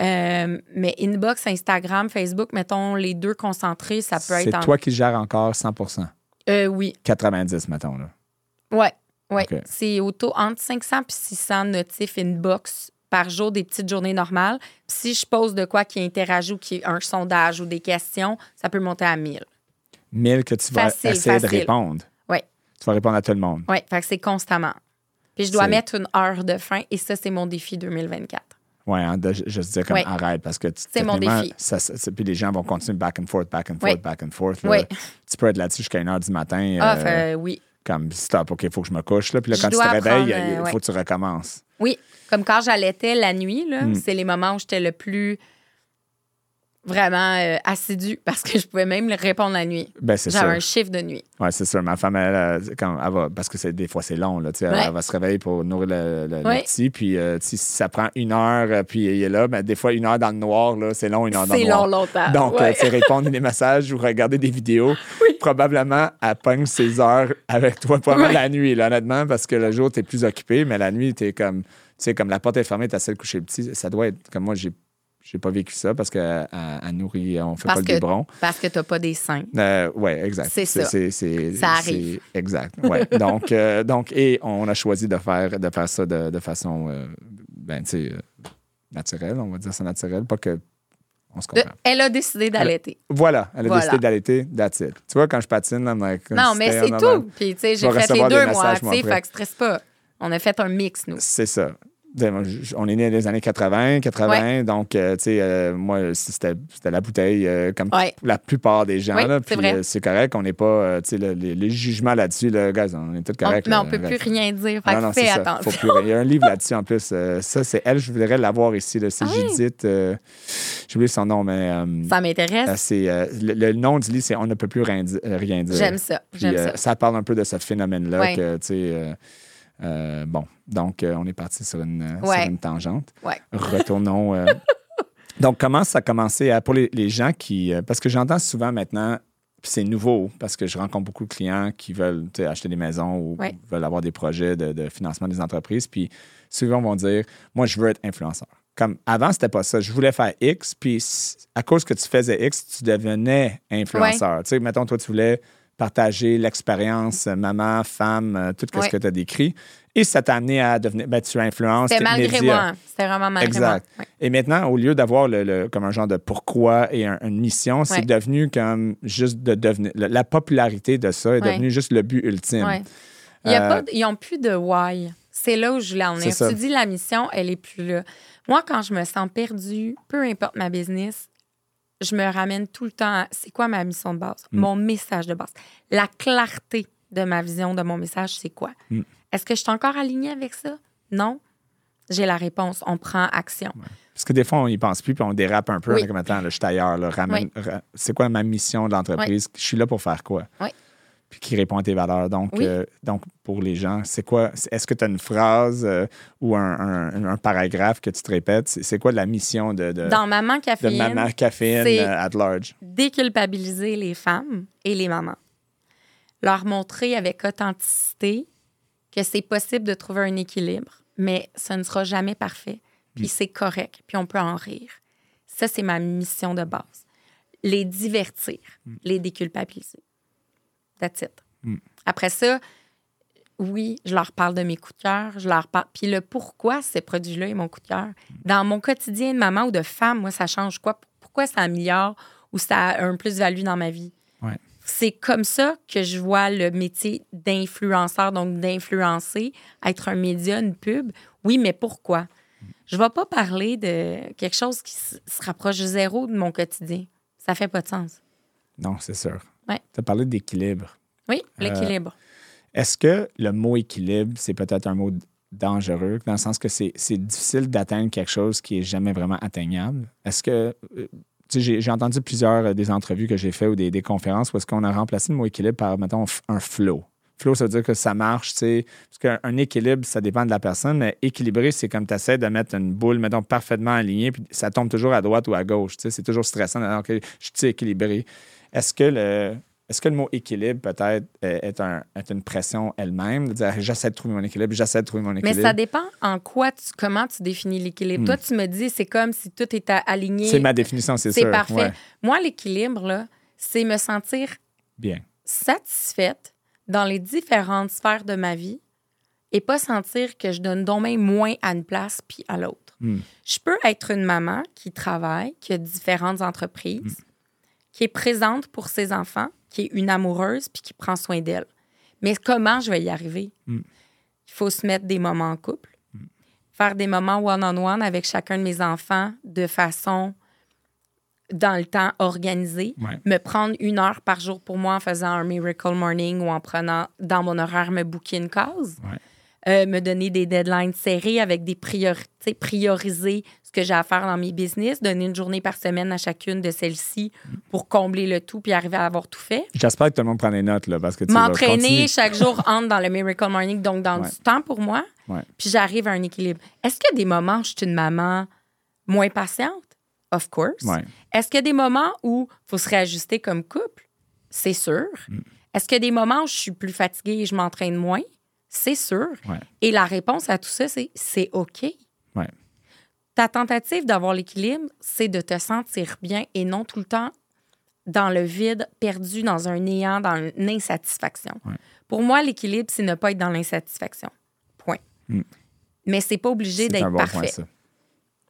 Speaker 2: Euh, mais inbox, Instagram, Facebook, mettons les deux concentrés, ça peut
Speaker 1: C'est
Speaker 2: être en.
Speaker 1: toi qui gères encore 100
Speaker 2: Euh, oui.
Speaker 1: 90, mettons. Là.
Speaker 2: Ouais. Ouais.
Speaker 1: OK.
Speaker 2: C'est auto entre 500 puis 600 notifs inbox par jour, des petites journées normales. Puis si je pose de quoi qui interagit ou qui est un sondage ou des questions, ça peut monter à 1000.
Speaker 1: 1000 que tu vas
Speaker 2: Facile,
Speaker 1: essayer de répondre.
Speaker 2: Ouais.
Speaker 1: Tu vas répondre à tout le monde.
Speaker 2: Oui, fait que c'est constamment. Puis je dois mettre une heure de fin et ça, c'est mon défi 2024.
Speaker 1: Ouais, hein, je, je te disais comme
Speaker 2: Ouais.
Speaker 1: arrête parce que tu-
Speaker 2: C'est mon défi.
Speaker 1: Ça, puis les gens vont continuer back and forth, back and forth,
Speaker 2: Ouais.
Speaker 1: back and forth. là.
Speaker 2: Ouais.
Speaker 1: Tu peux être là-dessus jusqu'à 1 h du matin.
Speaker 2: Ah,
Speaker 1: euh,
Speaker 2: oui.
Speaker 1: comme stop, OK, il faut que je me couche. Là. Puis là,
Speaker 2: Je
Speaker 1: quand tu te réveilles, il
Speaker 2: euh,
Speaker 1: faut
Speaker 2: ouais.
Speaker 1: que tu recommences.
Speaker 2: Oui, comme quand j'allaitais la nuit, là,
Speaker 1: Hmm.
Speaker 2: c'est les moments où j'étais le plus vraiment euh, assidue parce que je pouvais même répondre la nuit.
Speaker 1: Ben, c'est
Speaker 2: J'avais un chiffre de nuit.
Speaker 1: Oui, c'est sûr. Ma femme, elle, quand elle va, parce que c'est, des fois, c'est long, là, elle,
Speaker 2: Ouais.
Speaker 1: elle va se réveiller pour nourrir le, le- le
Speaker 2: Ouais.
Speaker 1: petit. Puis, euh, si ça prend une heure, euh, puis il est là, ben, des fois, une heure dans le noir, là, c'est long, une heure dans le
Speaker 2: C'est
Speaker 1: noir.
Speaker 2: long, longtemps.
Speaker 1: Donc,
Speaker 2: Ouais.
Speaker 1: euh, tu sais, répondre des messages ou regarder des vidéos, probablement, elle pogne ses heures avec toi, probablement
Speaker 2: Ouais.
Speaker 1: la nuit, là, honnêtement, parce que le jour, tu es plus occupé, mais la nuit, tu es comme, sais, comme la porte est fermée, tu as de coucher le petit. Ça doit être, comme moi, j'ai, j'ai pas vécu ça parce elle nourrit, on fait
Speaker 2: Parce
Speaker 1: pas le
Speaker 2: que-
Speaker 1: biberon.
Speaker 2: Parce que t'as pas des seins.
Speaker 1: Euh, oui, exact.
Speaker 2: C'est ça. Ça arrive.
Speaker 1: Exact. Ouais. donc, euh, donc, et on a choisi de faire, de faire ça de, de façon, euh, ben, tu sais, naturelle, on va dire ça naturel, pas que on se comprend.
Speaker 2: elle a décidé d'allaiter.
Speaker 1: Voilà, elle a
Speaker 2: Voilà.
Speaker 1: décidé d'allaiter, that's it. Tu vois, quand je patine, là, like,
Speaker 2: Non, mais c'est tout. Puis, tu sais, j'ai fait les deux
Speaker 1: moi,
Speaker 2: tu sais, fait que stresse pas. On a fait un mix, nous.
Speaker 1: C'est ça. Je- On est né dans les années 80, 80, donc, euh, tu sais, euh, moi, c'était la bouteille, euh, comme
Speaker 2: Ouais.
Speaker 1: la plupart des gens,
Speaker 2: Oui,
Speaker 1: là,
Speaker 2: c'est
Speaker 1: puis c'est correct, on n'est pas, tu sais, le- jugements là-dessus, là, gars, on est tous
Speaker 2: On-
Speaker 1: corrects.
Speaker 2: mais on peut plus rien dire. Fait
Speaker 1: Non, non,
Speaker 2: fais attention.
Speaker 1: Faut plus rien. Il y a un livre là-dessus en plus. ça, c'est elle, je voudrais l'avoir ici. C'est
Speaker 2: Ah?
Speaker 1: Judith. J'ai oublié son nom, mais.
Speaker 2: Ça m'intéresse.
Speaker 1: c'est, le, le nom du livre, c'est On ne peut plus rien, di- rien dire.
Speaker 2: J'aime ça. J'aime ça.
Speaker 1: ça parle un peu de ce phénomène-là
Speaker 2: Ouais.
Speaker 1: que, tu sais. Euh, bon, donc euh, on est parti sur une, euh, sur
Speaker 2: Ouais.
Speaker 1: une tangente.
Speaker 2: Ouais.
Speaker 1: Retournons. euh, donc, comment ça a commencé à, pour les, les gens qui. parce que j'entends souvent maintenant, puis c'est nouveau, parce que je rencontre beaucoup de clients qui veulent acheter des maisons ou
Speaker 2: Ouais.
Speaker 1: veulent avoir des projets de, de financement des entreprises. Puis souvent, vont dire Moi, je veux être influenceur. Comme avant, c'était pas ça. Je voulais faire X, puis à cause que tu faisais X, tu devenais influenceur. Tu sais, mettons, toi, tu voulais partager l'expérience euh, maman, femme, euh, tout ce
Speaker 2: Ouais.
Speaker 1: que tu as décrit. Et ça t'a amené à devenir, ben, tu influences
Speaker 2: C'était malgré
Speaker 1: médias.
Speaker 2: moi. C'était vraiment malgré
Speaker 1: Exact.
Speaker 2: moi. Ouais.
Speaker 1: Et maintenant, au lieu d'avoir le, le- comme un genre de pourquoi et un- une mission, c'est
Speaker 2: Ouais.
Speaker 1: devenu comme juste de devenir. La, la popularité de ça est devenue juste le but ultime.
Speaker 2: Il y a
Speaker 1: Euh,
Speaker 2: pas ils n'ont plus de why. C'est là où je voulais en venir. Tu dis la mission, elle est plus là. Moi, quand je me sens perdue, peu importe ma business, je me ramène tout le temps à c'est quoi ma mission de base,
Speaker 1: Mm.
Speaker 2: mon message de base. La clarté de ma vision, de mon message, c'est quoi?
Speaker 1: Mm.
Speaker 2: Est-ce que je suis encore alignée avec ça? Non. J'ai la réponse. On prend action.
Speaker 1: Parce que des fois, on n'y pense plus, puis on dérape un peu.
Speaker 2: Oui.
Speaker 1: Comme, attends, là, je suis ailleurs. là, ramène- ra- c'est quoi ma mission de l'entreprise? Je suis là pour faire quoi?
Speaker 2: Oui.
Speaker 1: Puis qui répond à tes valeurs. Donc,
Speaker 2: Oui.
Speaker 1: euh, donc pour les gens, c'est quoi? Est-ce que tu as une phrase euh, ou un, un- un paragraphe que tu te répètes? C'est, quoi la mission de, de,
Speaker 2: Dans Maman
Speaker 1: Euh, de
Speaker 2: Caféine,
Speaker 1: Maman Caféine euh, at large?
Speaker 2: déculpabiliser les femmes et les mamans. Leur montrer avec authenticité que c'est possible de trouver un équilibre, mais ça ne sera jamais parfait. Puis c'est correct, puis on peut en rire. Ça, c'est ma mission de base. Les divertir, les déculpabiliser. That's it.
Speaker 1: Mm.
Speaker 2: Après ça, oui, je leur parle de mes coups de cœur, je leur parle. Puis le pourquoi ces produits-là est mon coup de cœur. Dans mon quotidien de maman ou de femme, moi, ça change quoi? Pourquoi ça améliore ou ça a un plus-value dans ma vie?
Speaker 1: Ouais.
Speaker 2: C'est comme ça que je vois le métier d'influenceur, donc d'influencer, être un média, une pub. Oui, mais pourquoi? Je ne vais pas parler de quelque chose qui se rapproche zéro de mon quotidien. Ça fait pas de sens.
Speaker 1: Non, c'est sûr.
Speaker 2: Ouais.
Speaker 1: Tu as parlé d'équilibre.
Speaker 2: Oui,
Speaker 1: Euh,
Speaker 2: l'équilibre.
Speaker 1: Est-ce que le mot équilibre, c'est peut-être un mot dangereux, dans le sens que c'est difficile d'atteindre quelque chose qui est jamais vraiment atteignable? Est-ce que. euh, tu sais, j'ai entendu plusieurs euh, des entrevues que j'ai fait ou des, des conférences où est-ce qu'on a remplacé le mot équilibre par, mettons, un flow. Flow, ça veut dire que ça marche, tu sais. Parce qu'un un équilibre, ça dépend de la personne, mais équilibré, c'est comme tu essaies de mettre une boule, mettons, parfaitement alignée, puis ça tombe toujours à droite ou à gauche, tu sais. C'est toujours stressant. Alors que je suis équilibré. Est-ce que le. Est-ce que le mot équilibre, peut-être, est, est un- est une pression elle-même? De dire, j'essaie de trouver mon équilibre, j'essaie de trouver mon
Speaker 2: Mais
Speaker 1: équilibre?
Speaker 2: ça dépend en quoi, tu, comment tu définis l'équilibre.
Speaker 1: Hmm.
Speaker 2: Toi, tu me dis, c'est comme si tout était aligné.
Speaker 1: C'est ma définition, c'est sûr.
Speaker 2: C'est parfait.
Speaker 1: Ouais.
Speaker 2: Moi, l'équilibre, là, c'est me sentir
Speaker 1: Bien.
Speaker 2: satisfaite dans les différentes sphères de ma vie et pas sentir que je donne même moins à une place puis à l'autre.
Speaker 1: Hmm.
Speaker 2: Je peux être une maman qui travaille, qui a différentes entreprises,
Speaker 1: Hmm.
Speaker 2: Qui est présente pour ses enfants, qui est une amoureuse puis qui prend soin d'elle. Mais comment je vais y arriver?
Speaker 1: Hmm.
Speaker 2: Il faut se mettre des moments en couple, faire des moments one-on-one avec chacun de mes enfants de façon dans le temps organisé
Speaker 1: Ouais.
Speaker 2: me prendre une heure par jour pour moi en faisant un Miracle Morning ou en prenant dans mon horaire me booker une case.
Speaker 1: Ouais.
Speaker 2: Euh, me donner des deadlines serrées avec des priorités, prioriser ce que j'ai à faire dans mes business, donner une journée par semaine à chacune de celles-ci pour combler le tout puis arriver à avoir tout fait.
Speaker 1: J'espère que tout le monde prend des notes, là, parce que tu
Speaker 2: M'entraîner chaque jour entre dans le Miracle Morning, donc dans
Speaker 1: Ouais.
Speaker 2: du temps pour moi,
Speaker 1: Ouais.
Speaker 2: puis j'arrive à un équilibre. Est-ce qu'il y a des moments où je suis une maman moins patiente? Of course.
Speaker 1: Ouais.
Speaker 2: Est-ce qu'il y a des moments où il faut se réajuster comme couple? C'est sûr.
Speaker 1: Mm.
Speaker 2: Est-ce qu'il y a des moments où je suis plus fatiguée et je m'entraîne moins? C'est sûr.
Speaker 1: Ouais.
Speaker 2: Et la réponse à tout ça, c'est c'est OK.
Speaker 1: Ouais.
Speaker 2: Ta tentative d'avoir l'équilibre, c'est de te sentir bien et non tout le temps dans le vide, perdu dans un néant, dans une insatisfaction.
Speaker 1: Ouais.
Speaker 2: Pour moi, l'équilibre, c'est ne pas être dans l'insatisfaction. Point.
Speaker 1: Mm.
Speaker 2: Mais c'est pas obligé d'être
Speaker 1: bon
Speaker 2: parfait.
Speaker 1: point, ça.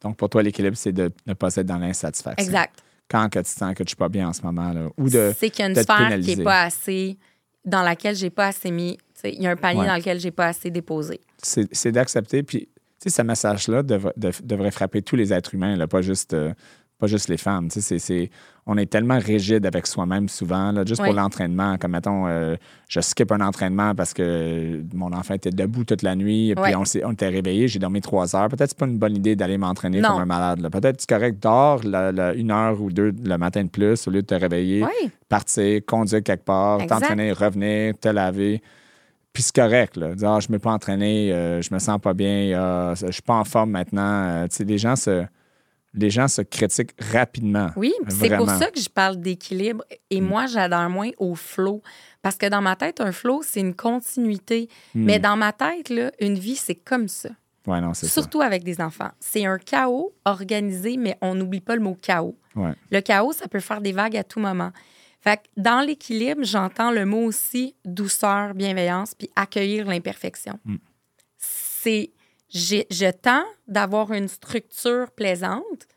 Speaker 1: Donc, pour toi, l'équilibre, c'est de ne pas être dans l'insatisfaction.
Speaker 2: Exact.
Speaker 1: Quand que tu sens que tu suis pas bien en ce moment, là, ou de
Speaker 2: c'est qu'il y a une sphère qui n'est pas assez, dans laquelle j'ai pas assez mis. Il y a un panier
Speaker 1: Ouais.
Speaker 2: dans lequel j'ai pas assez déposé.
Speaker 1: c'est d'accepter. Puis, tu sais, ce message-là devra- dev- devrait frapper tous les êtres humains, là, pas, juste, euh, pas juste les femmes. Tu sais, c'est- on est tellement rigide avec soi-même souvent, là, juste pour l'entraînement. Comme, mettons, euh, je skip un entraînement parce que mon enfant était debout toute la nuit, et puis on, on était réveillé, j'ai dormi trois heures. Peut-être que c'est pas une bonne idée d'aller m'entraîner comme un malade. Peut-être que c'est correct, dors la- la- une heure ou deux le matin de plus au lieu de te réveiller,
Speaker 2: Oui.
Speaker 1: partir, conduire quelque part, t'entraîner, revenir, te laver. Puis c'est correct, là. Dire, ah, je ne m'ai pas entraîné, euh, je me sens pas bien, ah, je suis pas en forme maintenant. Euh, tu sais, les gens se. Les gens se critiquent rapidement.
Speaker 2: Oui, c'est pour ça que je parle d'équilibre. Et moi, j'adhère moins au flow. Parce que dans ma tête, un flow, c'est une continuité.
Speaker 1: Hmm.
Speaker 2: Mais dans ma tête, là, une vie, c'est comme ça.
Speaker 1: Ouais, non, c'est ça.
Speaker 2: Surtout avec des enfants. C'est un chaos organisé, mais on n'oublie pas le mot chaos.
Speaker 1: Ouais.
Speaker 2: Le chaos, ça peut faire des vagues à tout moment. Fait que dans l'équilibre, j'entends le mot aussi douceur, bienveillance, puis accueillir l'imperfection.
Speaker 1: Mm.
Speaker 2: C'est, je tends d'avoir une structure plaisante,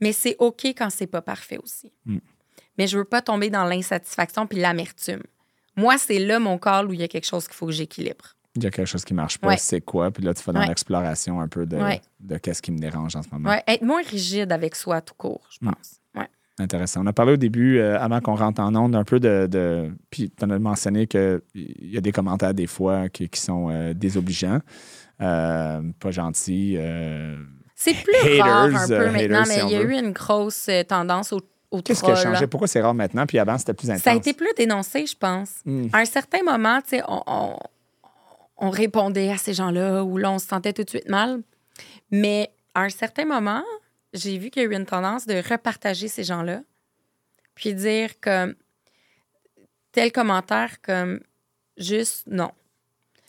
Speaker 2: mais c'est OK quand c'est pas parfait aussi.
Speaker 1: Mm.
Speaker 2: Mais je veux pas tomber dans l'insatisfaction puis l'amertume. Moi, c'est là mon corps où il y a quelque chose qu'il faut que j'équilibre.
Speaker 1: Il y a quelque chose qui marche pas,
Speaker 2: Ouais.
Speaker 1: c'est quoi? Puis là, tu vas dans
Speaker 2: Ouais.
Speaker 1: l'exploration un peu de,
Speaker 2: Ouais.
Speaker 1: de qu'est-ce qui me dérange en ce moment.
Speaker 2: Être moins rigide avec soi tout court, je
Speaker 1: Mm.
Speaker 2: pense.
Speaker 1: Intéressant. On a parlé au début, euh, avant qu'on rentre en onde, un peu de. de puis tu en as mentionné qu'il y a des commentaires des fois qui, qui sont euh, désobligeants, euh, pas gentils. euh.
Speaker 2: C'est plus
Speaker 1: Haters,
Speaker 2: rare un peu maintenant,
Speaker 1: si
Speaker 2: mais il y a
Speaker 1: veut.
Speaker 2: eu une grosse tendance au,
Speaker 1: Qu'est-ce qui a changé? Pourquoi c'est rare maintenant? Puis avant, c'était plus intense.
Speaker 2: Ça a été plus dénoncé, je pense.
Speaker 1: Hmm.
Speaker 2: À un certain moment, tu sais, on, on- on répondait à ces gens-là ou là, on se sentait tout de suite mal. Mais à un certain moment, j'ai vu qu'il y a eu une tendance de repartager ces gens-là, puis dire comme tel commentaire comme juste non.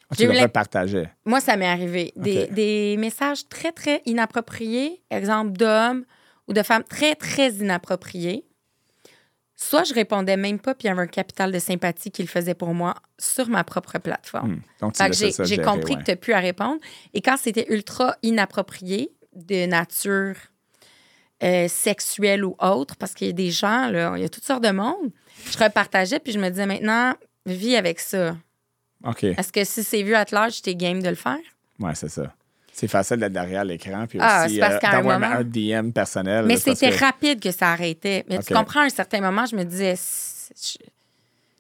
Speaker 1: Ah, tu le repartageais.
Speaker 2: Moi, ça m'est arrivé. Des, messages très, très inappropriés, exemple d'hommes ou de femmes très, très inappropriés. Soit je répondais même pas, puis il y avait un capital de sympathie qu'il faisait pour moi sur ma propre plateforme.
Speaker 1: Hmm. Donc,
Speaker 2: j'ai compris
Speaker 1: ouais.
Speaker 2: que tu n'as plus à répondre. Et quand c'était ultra inapproprié, de nature euh, sexuelle ou autre, parce qu'il y a des gens, là, il y a toutes sortes de monde, je repartageais, puis je me disais maintenant, vis avec ça.
Speaker 1: OK.
Speaker 2: Est-ce que si c'est vu à large, t'es game de le faire?
Speaker 1: Ouais, c'est ça. C'est facile d'être derrière l'écran, puis
Speaker 2: Ah,
Speaker 1: aussi euh, d'avoir un DM personnel.
Speaker 2: Mais c'était
Speaker 1: que-
Speaker 2: rapide que ça arrêtait. Mais tu comprends, à un certain moment, je me disais, je,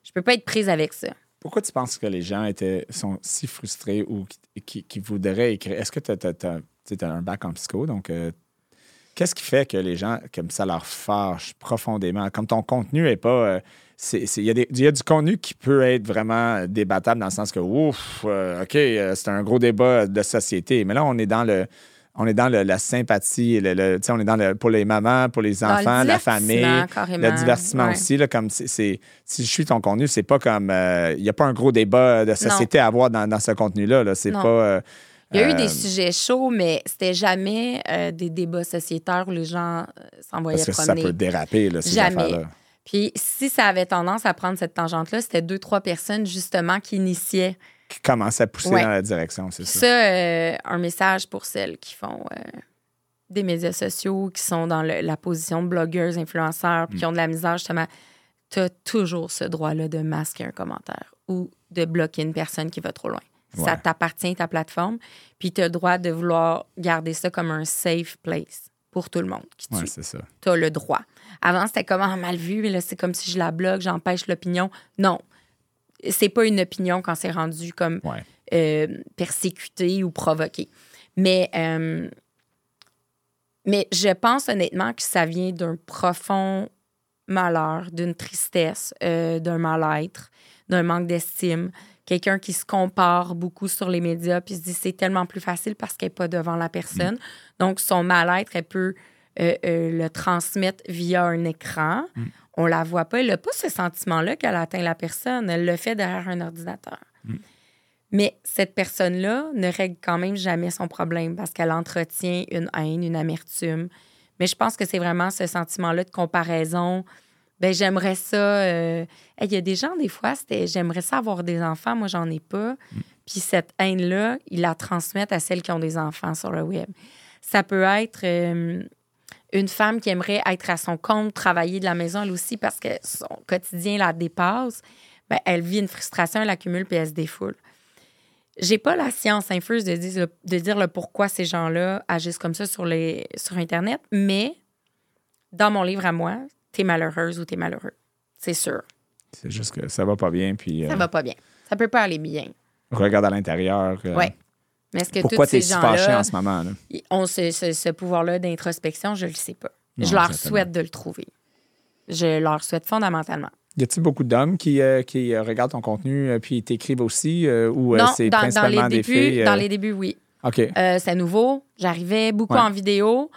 Speaker 2: je peux pas être prise avec ça.
Speaker 1: Pourquoi tu penses que les gens étaient, sont si frustrés ou qui, qui, qui voudraient écrire? Est-ce que tu as, un bac en psycho? Donc, euh, qu'est-ce qui fait que les gens, comme ça, leur fâche profondément? Comme ton contenu n'est pas. euh, Il y, a y du contenu qui peut être vraiment débattable dans le sens que, ouf, euh, OK, euh, c'est un gros débat de société. Mais là, on est dans le. On est dans le- la sympathie, le, on est dans le, pour les mamans, pour les enfants, la famille,
Speaker 2: carrément.
Speaker 1: le divertissement
Speaker 2: Ouais.
Speaker 1: aussi. Là, comme c'est, si je suis ton contenu, c'est pas comme. Il n'y a pas un gros débat de société à avoir dans, dans ce contenu-là. Là. C'est pas. euh,
Speaker 2: Il y a eu
Speaker 1: euh,
Speaker 2: des sujets chauds, mais c'était jamais euh, des débats sociétaires où les gens euh, s'envoyaient
Speaker 1: Parce que ça
Speaker 2: promener.
Speaker 1: peut déraper, là, ces
Speaker 2: Jamais.
Speaker 1: affaires-là.
Speaker 2: Puis si ça avait tendance à prendre cette tangente-là, c'était deux, trois personnes justement qui initiaient.
Speaker 1: Qui commence à pousser
Speaker 2: Ouais.
Speaker 1: dans la direction, c'est ça.
Speaker 2: ça, euh, un message pour celles qui font euh, des médias sociaux, qui sont dans le- la position de blogueurs, influenceurs, puis qui ont de la misère justement. Tu as toujours ce droit-là de masquer un commentaire ou de bloquer une personne qui va trop loin. Ça t'appartient, ta plateforme, puis tu as le droit de vouloir garder ça comme un safe place pour tout le monde qui
Speaker 1: Ouais,
Speaker 2: tue.
Speaker 1: c'est ça.
Speaker 2: tu as le droit. Avant, c'était comme ah, mal vu, mais là, c'est comme si je la bloque, j'empêche l'opinion. Non. c'est pas une opinion quand c'est rendu comme
Speaker 1: Ouais.
Speaker 2: euh, persécuté ou provoqué. Mais, euh, mais je pense honnêtement que ça vient d'un profond malheur, d'une tristesse, euh, d'un mal-être, d'un manque d'estime. Quelqu'un qui se compare beaucoup sur les médias puis se dit c'est tellement plus facile parce qu'elle n'est pas devant la personne. Donc, son mal-être, elle peut euh, euh, le transmettre via un écran. On la voit pas. Elle n'a pas ce sentiment-là qu'elle atteint la personne. Elle le fait derrière un ordinateur. Mais cette personne-là ne règle quand même jamais son problème parce qu'elle entretient une haine, une amertume. Mais je pense que c'est vraiment ce sentiment-là de comparaison. Ben j'aimerais ça. euh, hey, Il y a des gens, des fois, c'était j'aimerais ça avoir des enfants. Moi, j'en ai pas. Puis cette haine-là, ils la transmettent à celles qui ont des enfants sur le web. Ça peut être euh, une femme qui aimerait être à son compte, travailler de la maison, elle aussi, parce que son quotidien la dépasse. Ben, elle vit une frustration, elle accumule, puis elle se défoule. J'ai pas la science infuse de dire, de dire le pourquoi ces gens-là agissent comme ça sur, les, sur Internet, mais dans mon livre à moi, t'es malheureuse ou t'es malheureux. C'est sûr.
Speaker 1: C'est juste que ça va pas bien, puis
Speaker 2: Ça
Speaker 1: euh,
Speaker 2: va pas bien. Ça peut pas aller bien.
Speaker 1: regarde à l'intérieur. euh,
Speaker 2: Ouais. Mais est-ce que
Speaker 1: Pourquoi t'es si fâché en ce moment? Là?
Speaker 2: ils ont ce, ce- ce pouvoir-là d'introspection? Je le sais pas.
Speaker 1: Non,
Speaker 2: je leur souhaite de le trouver. Je leur souhaite fondamentalement.
Speaker 1: Y a-t-il beaucoup d'hommes qui, euh, qui euh, regardent ton contenu euh, puis t'écrivent aussi ou c'est
Speaker 2: dans, dans
Speaker 1: principalement
Speaker 2: les
Speaker 1: des
Speaker 2: débuts,
Speaker 1: filles?
Speaker 2: dans les débuts, oui.
Speaker 1: OK.
Speaker 2: C'est nouveau. J'arrivais beaucoup
Speaker 1: Ouais.
Speaker 2: en vidéo.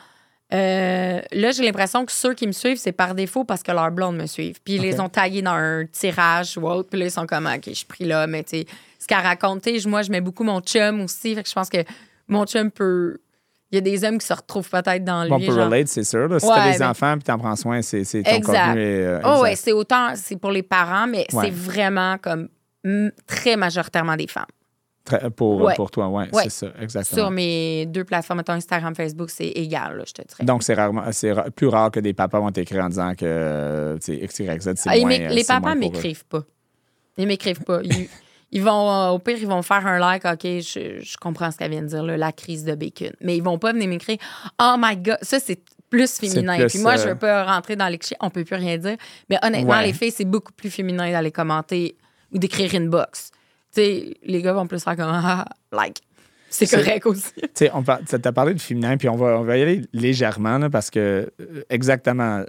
Speaker 2: Euh, là, j'ai l'impression que ceux qui me suivent, c'est par défaut parce que leurs blondes me suivent. Puis ils les ont tagués dans un tirage ou autre. Puis là, ils sont comme, OK, je suis pris là. Mais tu sais, ce qu'elle raconte, tu sais, moi, je mets beaucoup mon chum aussi. Fait que je pense que mon chum peut. Il y a des hommes qui se retrouvent peut-être dans lui.
Speaker 1: Bon, on peut
Speaker 2: genre-
Speaker 1: relate, c'est sûr. là. Si
Speaker 2: Ouais,
Speaker 1: t'as des
Speaker 2: mais-
Speaker 1: enfants puis t'en prends soin, c'est ton
Speaker 2: Exact.
Speaker 1: contenu. est, euh,
Speaker 2: Oh, ouais, c'est autant, c'est pour les parents, mais
Speaker 1: Ouais.
Speaker 2: c'est vraiment comme mm, très majoritairement des femmes.
Speaker 1: Pour,
Speaker 2: Ouais.
Speaker 1: pour toi, oui,
Speaker 2: Ouais.
Speaker 1: c'est ça, exactement.
Speaker 2: Sur mes deux plateformes, mettons Instagram, Facebook, c'est égal, là, je te dirais.
Speaker 1: Donc, c'est rarement, c'est ra- plus rare que des papas vont t'écrire en disant que euh, X, Y, Z, c'est
Speaker 2: Ah,
Speaker 1: moins. euh,
Speaker 2: les
Speaker 1: c'est
Speaker 2: papas
Speaker 1: eux.
Speaker 2: m'écrivent pas. Ils m'écrivent pas. Ils, ils vont, euh, au pire, ils vont faire un like. OK, je, je comprends ce qu'elle vient de dire, là, la crise de bacon. Mais ils vont pas venir m'écrire Oh my God. Ça, c'est plus féminin.
Speaker 1: plus,
Speaker 2: Puis moi, je
Speaker 1: euh,
Speaker 2: veux pas rentrer dans les clichés. On peut plus rien dire. Mais honnêtement,
Speaker 1: Ouais.
Speaker 2: les filles, c'est beaucoup plus féminin d'aller commenter ou d'écrire une box. Tu sais, les gars vont plus faire comme Ah, like. C'est correct aussi.
Speaker 1: Tu sais, on t'as parlé de féminin, puis on va, on va y aller légèrement, là, parce que, euh, exactement,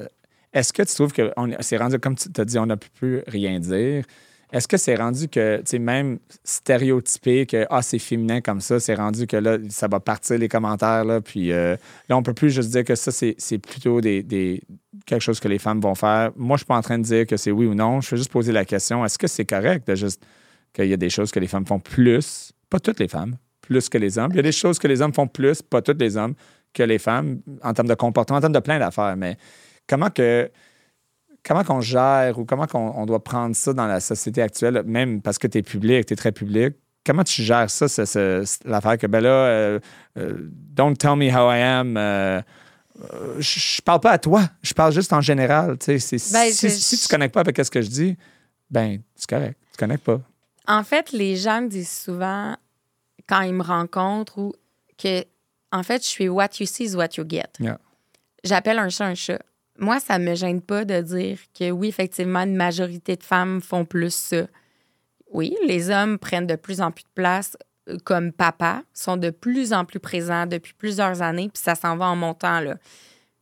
Speaker 1: est-ce que tu trouves que on- c'est rendu, comme tu as dit, on n'a plus, plus rien dire? Est-ce que c'est rendu que, tu sais, même stéréotypé que, ah, c'est féminin comme ça, c'est rendu que là, ça va partir les commentaires, là, puis euh, là, on peut plus juste dire que ça, c'est c'est plutôt des, des- quelque chose que les femmes vont faire. Moi, je suis pas en train de dire que c'est oui ou non, je veux juste poser la question, est-ce que c'est correct de juste qu'il y a des choses que les femmes font plus, pas toutes les femmes, plus que les hommes. Il y a des choses que les hommes font plus, pas toutes les hommes, que les femmes, en termes de comportement, en termes de plein d'affaires. Mais comment que comment qu'on gère ou comment qu'on on doit prendre ça dans la société actuelle, même parce que tu es public, tu es très public, comment tu gères ça, l'affaire que, ben là, euh, euh, don't tell me how I am. euh, je parle pas à toi, je parle juste en général. tu sais, c'est-
Speaker 2: Ben,
Speaker 1: si, si tu ne connectes pas avec ce que je dis, ben, c'est correct. Tu ne connectes pas.
Speaker 2: En fait, les gens me disent souvent, quand ils me rencontrent, ou que, en fait, je suis what you see is what you get.
Speaker 1: Yeah.
Speaker 2: J'appelle un chat un chat. Moi, ça me gêne pas de dire que oui, effectivement, une majorité de femmes font plus ça. Oui, les hommes prennent de plus en plus de place euh, comme papa, sont de plus en plus présents depuis plusieurs années, puis ça s'en va en montant, là.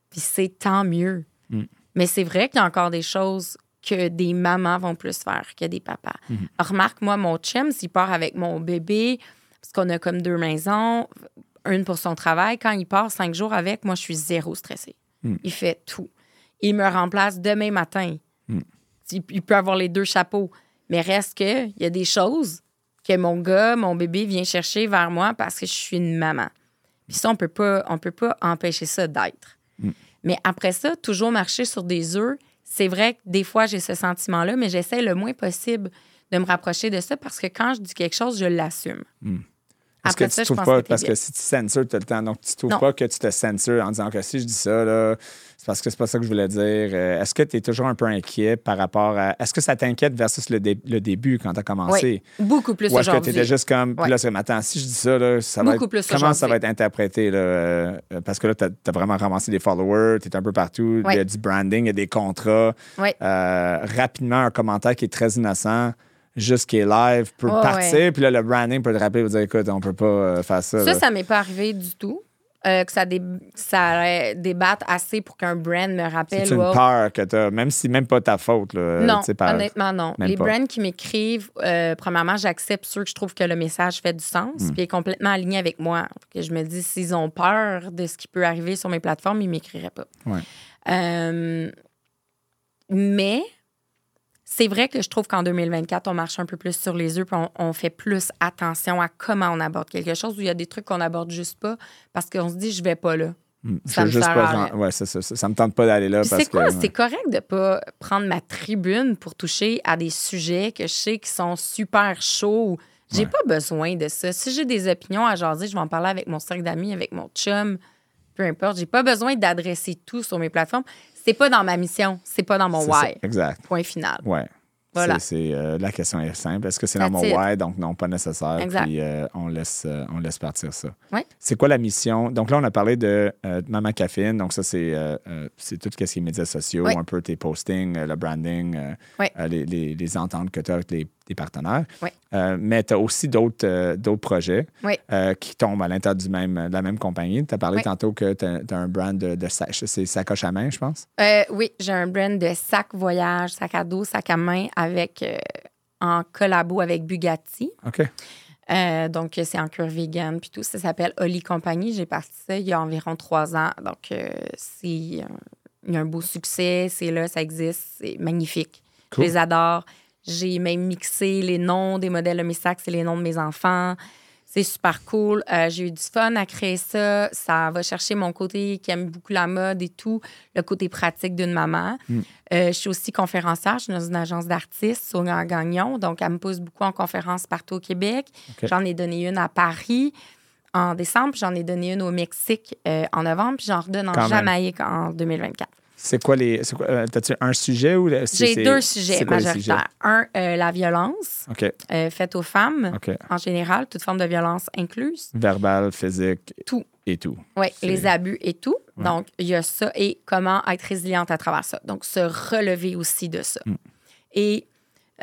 Speaker 2: Puis c'est tant mieux.
Speaker 1: Mm.
Speaker 2: Mais c'est vrai qu'il y a encore des choses que des mamans vont plus faire que des papas. Remarque, moi, mon chum, s'il part avec mon bébé, parce qu'on a comme deux maisons, une pour son travail, quand il part cinq jours avec, moi, je suis zéro stressée. Il fait tout. Il me remplace demain matin. Il, il peut avoir les deux chapeaux. Mais reste que, il y a des choses que mon gars, mon bébé vient chercher vers moi parce que je suis une maman. Puis ça, on peut pas, on peut pas empêcher ça d'être. Mais après ça, toujours marcher sur des œufs, c'est vrai que des fois, j'ai ce sentiment-là, mais j'essaie le moins possible de me rapprocher de ça parce que quand je dis quelque chose, je l'assume.
Speaker 1: Parce
Speaker 2: Après
Speaker 1: que
Speaker 2: ça,
Speaker 1: tu trouves pas,
Speaker 2: que
Speaker 1: parce que si tu censures tout le temps, donc tu trouves
Speaker 2: Non.
Speaker 1: pas que tu te censures en disant que si je dis ça, là, c'est parce que c'est pas ça que je voulais dire. Euh, Est-ce que tu es toujours un peu inquiet par rapport à. Est-ce que ça t'inquiète versus le, dé- le début quand tu as commencé?
Speaker 2: Oui, beaucoup plus
Speaker 1: Ou est-ce que tu étais juste comme. Puis là, c'est si je dis ça, là, ça va
Speaker 2: Beaucoup
Speaker 1: être-
Speaker 2: plus
Speaker 1: comment ça va être interprété? Là, euh, parce que là, tu as, vraiment ramassé des followers, tu es un peu partout, il y a du branding, il y a des contrats.
Speaker 2: Ouais.
Speaker 1: Euh, rapidement, un commentaire qui est très innocent. Juste qui est live peut
Speaker 2: Ouais,
Speaker 1: partir, puis là, le branding peut te rappeler, vous dire, écoute, on peut pas euh, faire ça.
Speaker 2: Ça,
Speaker 1: là.
Speaker 2: ça m'est pas arrivé du tout. euh, que ça, dé- ça euh, débatte assez pour qu'un brand me rappelle.
Speaker 1: C'est une
Speaker 2: wow.
Speaker 1: peur que tu as, même si même pas ta faute. Là,
Speaker 2: Non,
Speaker 1: par-
Speaker 2: honnêtement, non.
Speaker 1: même
Speaker 2: Les
Speaker 1: pas.
Speaker 2: brands qui m'écrivent, euh, premièrement, j'accepte ceux que je trouve que le message fait du sens,
Speaker 1: Hmm.
Speaker 2: puis est complètement aligné avec moi. Que je me dis, s'ils ont peur de ce qui peut arriver sur mes plateformes, ils m'écriraient pas.
Speaker 1: Ouais.
Speaker 2: Euh, mais c'est vrai que je trouve qu'en 2024, on marche un peu plus sur les œufs, puis on, on fait plus attention à comment on aborde quelque chose, où il y a des trucs qu'on n'aborde juste pas parce qu'on se dit, je vais pas là.
Speaker 1: Hmm.
Speaker 2: ça me
Speaker 1: juste
Speaker 2: sert
Speaker 1: pas.
Speaker 2: à
Speaker 1: genre-
Speaker 2: rien.
Speaker 1: ouais, c'est ça, ça, ça me tente pas d'aller là
Speaker 2: c'est quoi? correct de pas prendre ma tribune pour toucher à des sujets que je sais qui sont super chauds. J'ai
Speaker 1: Ouais.
Speaker 2: pas besoin de ça. Si j'ai des opinions à jaser, je vais en parler avec mon cercle d'amis, avec mon chum, peu importe. J'ai pas besoin d'adresser tout sur mes plateformes. C'est pas dans ma mission. C'est pas dans mon
Speaker 1: ça,
Speaker 2: why.
Speaker 1: Exact.
Speaker 2: Point final.
Speaker 1: Ouais.
Speaker 2: Voilà.
Speaker 1: C'est, euh, la question est simple. Est-ce que c'est dans mon why? Donc, non, pas nécessaire.
Speaker 2: Exact.
Speaker 1: Puis, euh, on, laisse, euh, on laisse partir ça.
Speaker 2: Ouais.
Speaker 1: C'est quoi la mission? Donc, là, on a parlé de euh, Maman Caffeine. Donc, ça, c'est, c'est tout ce qui est médias sociaux,
Speaker 2: Ouais.
Speaker 1: un peu tes postings, le branding,
Speaker 2: Ouais.
Speaker 1: les, les- les ententes que tu as avec les, tes partenaires. Euh, mais tu as aussi d'autres, euh, projets euh, qui tombent à l'intérieur du même, de la même compagnie. Tu as parlé tantôt que tu as, un brand de, de sac- c'est sacoche à main, je pense.
Speaker 2: Oui, j'ai un brand de sac voyage, sac à dos, sac à main avec en collabo avec Bugatti.
Speaker 1: OK.
Speaker 2: Donc, c'est en cure vegan puis tout. Ça s'appelle Oli Compagnie. J'ai parti ça il y a environ trois ans. Donc, c'est il y a un beau succès. C'est là, ça existe. C'est magnifique.
Speaker 1: Cool.
Speaker 2: Je les adore. J'ai même mixé les noms des modèles de mes sacs, c'est les noms de mes enfants. C'est super cool. Euh, j'ai eu du fun à créer ça. Ça va chercher mon côté qui aime beaucoup la mode et tout, le côté pratique d'une maman.
Speaker 1: Mm.
Speaker 2: Euh, je suis aussi conférencière. Je suis dans une agence d'artistes au Gagnon. Donc, elle me pousse beaucoup en conférence partout au Québec. J'en ai donné une à Paris en décembre. J'en ai donné une au Mexique euh, en novembre. Puis j'en redonne en. Jamaïque en 2024.
Speaker 1: C'est quoi les. c'est quoi, euh, T'as-tu un sujet ou. le- c'est-
Speaker 2: J'ai deux sujets majoritaires. Un, euh, la violence euh, faite aux femmes en général, toute forme de violence incluse.
Speaker 1: Verbal, physique.
Speaker 2: Tout.
Speaker 1: Et tout.
Speaker 2: Oui, les abus et tout.
Speaker 1: Ouais.
Speaker 2: Donc, il y a ça et comment être résiliente à travers ça. Donc, se relever aussi de ça.
Speaker 1: Mm.
Speaker 2: Et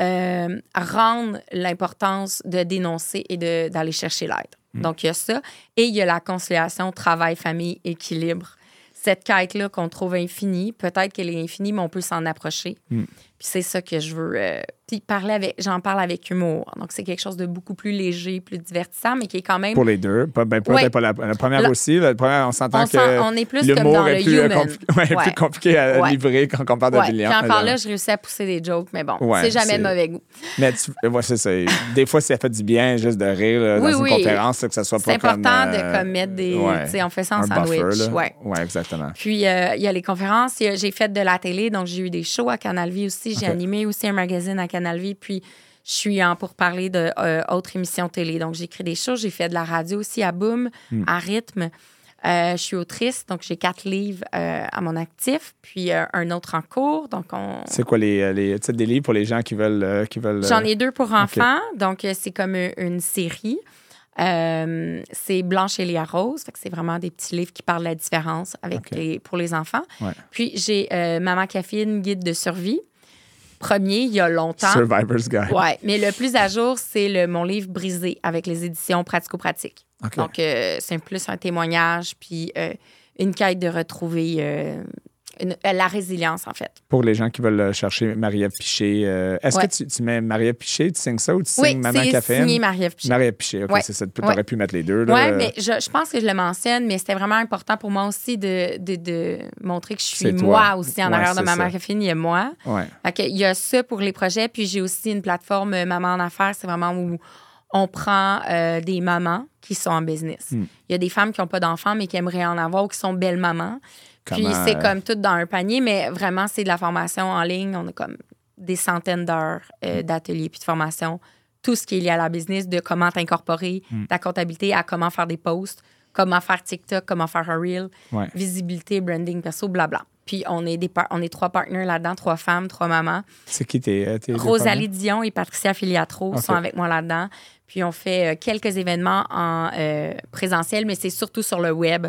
Speaker 2: euh, rendre l'importance de dénoncer et de- d'aller chercher l'aide.
Speaker 1: Mm.
Speaker 2: Donc, il y a ça. Et il y a la conciliation travail-famille, équilibre. Cette quête-là qu'on trouve infinie, peut-être qu'elle est infinie, mais on peut s'en approcher.
Speaker 1: Mm.
Speaker 2: Puis c'est ça que je veux. euh, parler avec, j'en parle avec humour. Donc, c'est quelque chose de beaucoup plus léger, plus divertissant, mais qui est quand même.
Speaker 1: Pour les deux. Pas, ben,
Speaker 2: Ouais.
Speaker 1: pas la, la première
Speaker 2: La-
Speaker 1: aussi. La première, on s'entend
Speaker 2: on,
Speaker 1: que.
Speaker 2: on est plus comme dans
Speaker 1: est
Speaker 2: le
Speaker 1: plus, euh,
Speaker 2: human.
Speaker 1: compli- ouais,
Speaker 2: Ouais.
Speaker 1: plus compliqué à livrer quand on parle de
Speaker 2: Puis encore là, je réussis à pousser des jokes, mais bon, c'est jamais
Speaker 1: c'est-
Speaker 2: de mauvais goût.
Speaker 1: Mais tu, c'est ça. Des fois, ça fait du bien juste de rire là,
Speaker 2: Oui,
Speaker 1: dans
Speaker 2: oui.
Speaker 1: une conférence, que ça soit
Speaker 2: C'est
Speaker 1: pas
Speaker 2: important
Speaker 1: comme, euh,
Speaker 2: de comme mettre des. on fait ça en sandwich. Ouais,
Speaker 1: exactement.
Speaker 2: Puis, euh, il y a les conférences. J'ai fait de la télé, donc j'ai eu des shows à Canal Vie aussi. J'ai animé aussi un magazine à Canal Vie. Puis, je suis en pour parler de euh, émissions télé. Donc, j'écris des shows. J'ai fait de la radio aussi à Boom,
Speaker 1: Hmm.
Speaker 2: à Rythme. Euh, je suis autrice, donc j'ai quatre livres euh, à mon actif, puis euh, un autre en cours. Donc, on,
Speaker 1: C'est quoi les, les titres des livres pour les gens qui veulent. qui veulent
Speaker 2: J'en ai deux pour enfants, donc c'est comme une série. C'est Blanche et Léa Rose, c'est vraiment des petits livres qui parlent de la différence avec les, pour les enfants.
Speaker 1: Ouais.
Speaker 2: Puis j'ai Maman Caféine, guide de survie. Premier, il y a longtemps.
Speaker 1: Survivor's Guide.
Speaker 2: Ouais, mais le plus à jour, c'est le mon livre brisé avec les éditions pratico-pratiques. Donc, euh, c'est plus un témoignage, puis euh, une quête de retrouver euh, une- euh, la résilience, en fait.
Speaker 1: Pour les gens qui veulent euh, chercher Marie-Ève Piché, euh, est-ce
Speaker 2: Ouais.
Speaker 1: que tu, tu mets Marie-Ève Piché, tu signes ça ou tu
Speaker 2: Oui,
Speaker 1: signes Maman Caféine?
Speaker 2: signé Marie-Ève Piché.
Speaker 1: Marie-Ève Piché, OK,
Speaker 2: Ouais.
Speaker 1: c'est ça. Tu
Speaker 2: Ouais.
Speaker 1: aurais pu mettre les deux.
Speaker 2: Oui, mais je, je pense que je le mentionne, mais c'était vraiment important pour moi aussi de, de, de montrer que je suis moi aussi en arrière de Maman. Caféine, il y a moi. Il y a ça pour les projets, puis j'ai aussi une plateforme Maman en affaires, c'est vraiment où on prend euh, des mamans qui sont en business.
Speaker 1: Hmm.
Speaker 2: Il y a des femmes qui n'ont pas d'enfants, mais qui aimeraient en avoir ou qui sont belles mamans. Puis c'est
Speaker 1: euh,
Speaker 2: comme tout dans un panier, mais vraiment, c'est de la formation en ligne. On a comme des centaines d'heures euh,
Speaker 1: Hmm.
Speaker 2: d'ateliers puis de formation. Tout ce qui est lié à la business, de comment t'incorporer
Speaker 1: Hmm.
Speaker 2: ta comptabilité à comment faire des posts, comment faire TikTok, comment faire un reel,
Speaker 1: Ouais.
Speaker 2: visibilité, branding perso, blabla. Puis on est, des on est trois partenaires là-dedans, trois femmes, trois mamans.
Speaker 1: C'est qui tes, euh,
Speaker 2: Rosalie Dion et Patricia Filiatro sont avec moi là-dedans. Puis on fait euh, quelques événements en euh, présentiel, mais c'est surtout sur le web.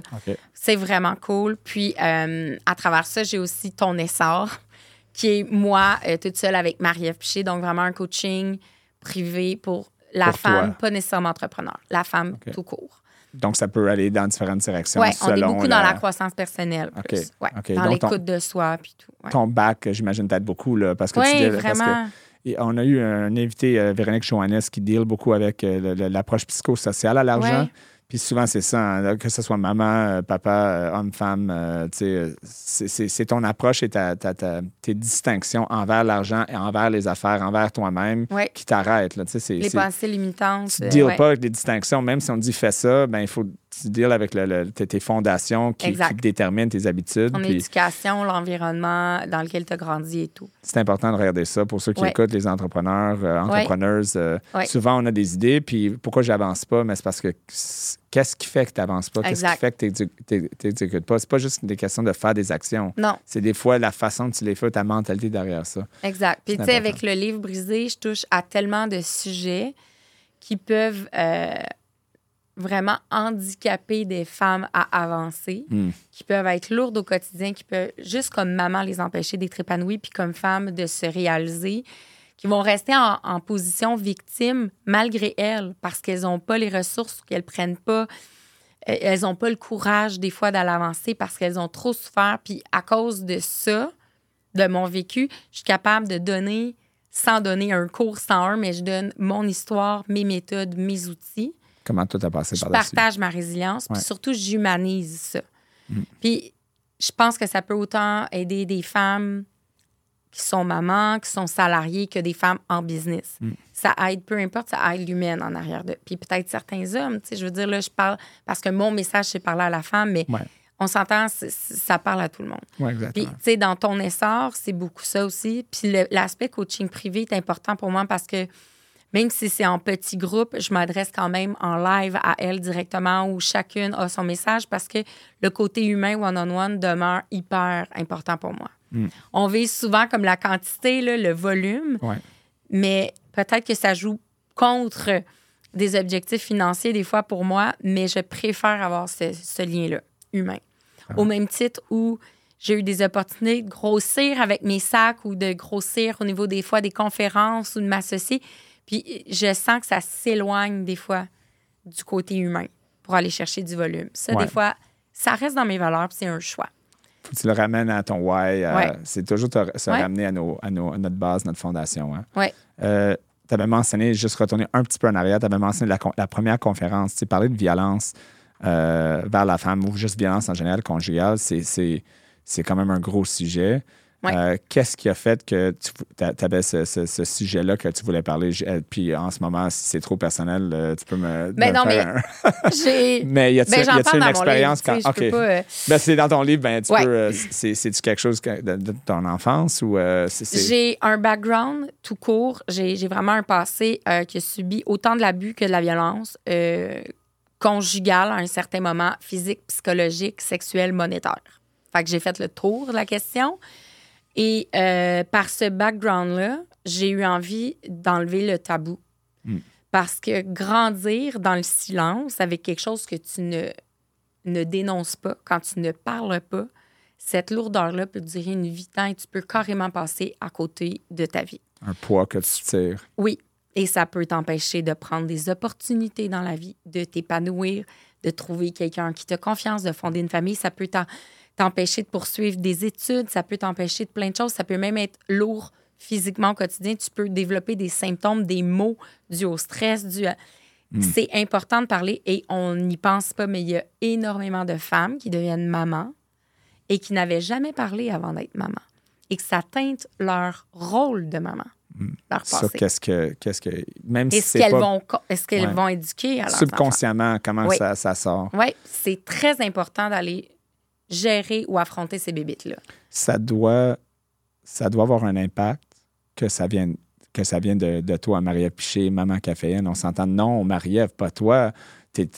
Speaker 2: C'est vraiment cool. Puis euh, à travers ça, j'ai aussi Ton Essor, qui est moi euh, toute seule avec Marie-Ève Piché. Donc vraiment un coaching privé pour la
Speaker 1: Pour
Speaker 2: femme,
Speaker 1: toi.
Speaker 2: pas nécessairement entrepreneur, la femme tout court.
Speaker 1: Donc, ça peut aller dans différentes directions
Speaker 2: Oui, on est beaucoup dans la croissance personnelle. Plus. Ouais. Dans
Speaker 1: ton-
Speaker 2: l'écoute de soi, puis tout. ouais.
Speaker 1: Ton bac, j'imagine, t'aide beaucoup, là, parce que tu
Speaker 2: Oui,
Speaker 1: dis- parce que-
Speaker 2: vraiment.
Speaker 1: Et on a eu un invité, euh, Véronique Joannes, qui deal beaucoup avec euh, l'approche psychosociale à l'argent.
Speaker 2: Ouais.
Speaker 1: Puis souvent, c'est ça, hein, que ce soit maman, euh, papa, euh, homme, femme, euh, euh, c'est- ton approche et ta, ta- ta- tes distinctions envers l'argent et envers les affaires, envers toi-même
Speaker 2: Ouais.
Speaker 1: qui t'arrêtent.
Speaker 2: Les pensées limitantes.
Speaker 1: Tu
Speaker 2: euh,
Speaker 1: ne deals
Speaker 2: ouais.
Speaker 1: pas avec les distinctions. Même si on dit fais ça, ben, il faut tu deals avec le- le- tes, fondations qui, déterminent tes habitudes.
Speaker 2: Ton
Speaker 1: Puis
Speaker 2: éducation, l'environnement dans lequel tu as grandi et tout.
Speaker 1: c'est important de regarder ça pour ceux qui
Speaker 2: Ouais.
Speaker 1: écoutent, les entrepreneurs, euh, entrepreneuses. euh,
Speaker 2: Ouais.
Speaker 1: Souvent, on a des idées, puis pourquoi j'avance pas? Mais c'est parce que qu'est-ce qui fait que tu n'avances pas? Qu'est-ce qui fait que tu n'exécutes pas? C'est pas juste des questions de faire des actions.
Speaker 2: Non,
Speaker 1: C'est des fois la façon que tu les fais, ta mentalité derrière ça.
Speaker 2: exact. Puis, tu sais, avec le livre brisé, je touche à tellement de sujets qui peuvent euh, vraiment handicaper des femmes à avancer,
Speaker 1: Hmm.
Speaker 2: qui peuvent être lourdes au quotidien, qui peuvent, juste comme maman, les empêcher d'être épanouies, puis comme femme, de se réaliser, qui vont rester en, en position victime malgré elles, parce qu'elles n'ont pas les ressources, qu'elles prennent pas, euh, elles n'ont pas le courage des fois d'aller avancer parce qu'elles ont trop souffert. Puis à cause de ça, de mon vécu, je suis capable de donner, sans donner un cours, sans un, mais je donne mon histoire, mes méthodes, mes outils.
Speaker 1: Comment toi, t'as passé
Speaker 2: Je
Speaker 1: par-dessus?
Speaker 2: partage ma résilience, puis surtout, j'humanise ça. Puis je pense que ça peut autant aider des femmes qui sont mamans, qui sont salariées, que des femmes en business. Ça aide, peu importe, ça aide l'humaine en arrière de. Puis peut-être certains hommes, tu sais, je veux dire, là, je parle, parce que mon message, c'est parler à la femme, mais
Speaker 1: Ouais.
Speaker 2: on s'entend, ça parle à tout le monde.
Speaker 1: Oui,
Speaker 2: Puis,
Speaker 1: exactement.
Speaker 2: tu sais, dans ton essor, c'est beaucoup ça aussi. Puis l'aspect coaching privé est important pour moi parce que même si c'est en petit groupe, je m'adresse quand même en live à elle directement où chacune a son message parce que le côté humain one-on-one demeure hyper important pour moi.
Speaker 1: Mm.
Speaker 2: On vise souvent comme la quantité, là, le volume,
Speaker 1: Ouais.
Speaker 2: mais peut-être que ça joue contre des objectifs financiers des fois pour moi, mais je préfère avoir ce, ce lien-là, humain. Au même titre où j'ai eu des opportunités de grossir avec mes sacs ou de grossir au niveau des fois des conférences ou de m'associer. Puis je sens que ça s'éloigne des fois du côté humain pour aller chercher du volume. Ça,
Speaker 1: Ouais.
Speaker 2: des fois, ça reste dans mes valeurs, puis c'est un choix.
Speaker 1: Faut que tu le ramènes à ton why.
Speaker 2: Ouais.
Speaker 1: C'est toujours te- se
Speaker 2: Ouais.
Speaker 1: ramener à, nos, à, nos- à notre base, notre fondation. Hein.
Speaker 2: Ouais.
Speaker 1: Euh, tu avais mentionné, juste retourner un petit peu en arrière, tu avais mentionné la, première conférence. Tu parlais de violence euh, vers la femme ou juste violence en général conjugale. C'est quand même un gros sujet.
Speaker 2: Ouais.
Speaker 1: Euh, qu'est-ce qui a fait que tu avais ce, ce- ce sujet-là que tu voulais parler? Euh, Puis en ce moment, si c'est trop personnel, euh, tu peux me.
Speaker 2: Ben
Speaker 1: me
Speaker 2: non,
Speaker 1: faire un-
Speaker 2: J'ai.
Speaker 1: mais y a-t-il
Speaker 2: Ben,
Speaker 1: une expérience
Speaker 2: livre,
Speaker 1: quand. OK.
Speaker 2: pas,
Speaker 1: Ben, c'est dans ton livre, ben, tu
Speaker 2: Ouais.
Speaker 1: peux. c'est, c'est-tu quelque chose de, de ton enfance ou euh,
Speaker 2: J'ai un background tout court. J'ai vraiment un passé euh, qui a subi autant de l'abus que de la violence conjugale à un certain moment, physique, psychologique, sexuelle, monétaire. Fait que j'ai fait le tour de la question. Et euh, par ce background-là, j'ai eu envie d'enlever le tabou.
Speaker 1: Mm.
Speaker 2: Parce que grandir dans le silence avec quelque chose que tu ne, ne dénonces pas, quand tu ne parles pas, cette lourdeur-là peut durer une vie de temps et tu peux carrément passer à côté de ta vie.
Speaker 1: Un poids que tu tires.
Speaker 2: Oui, et ça peut t'empêcher de prendre des opportunités dans la vie, de t'épanouir, de trouver quelqu'un qui te confiance, de fonder une famille. Ça peut t'en- t'empêcher de poursuivre des études, ça peut t'empêcher de plein de choses. Ça peut même être lourd physiquement au quotidien. Tu peux développer des symptômes, des maux dus au stress, dus à... C'est important de parler et on n'y pense pas, mais il y a énormément de femmes qui deviennent mamans et qui n'avaient jamais parlé avant d'être maman et que ça teinte leur rôle de maman, leur
Speaker 1: Ça,
Speaker 2: passé.
Speaker 1: qu'est-ce que. Qu'est-ce que même si
Speaker 2: Est-ce qu'elles
Speaker 1: pas
Speaker 2: vont, est-ce qu'elles
Speaker 1: Ouais.
Speaker 2: vont éduquer à leur
Speaker 1: subconsciemment, comment
Speaker 2: Oui.
Speaker 1: ça, ça sort?
Speaker 2: Oui, c'est très important d'aller gérer ou affronter ces bébites-là?
Speaker 1: Ça doit, ça doit avoir un impact que ça vienne, que ça vienne de, toi, Marie-Ève Piché, Maman Caféine. On s'entend, non, Marie-Ève, pas toi.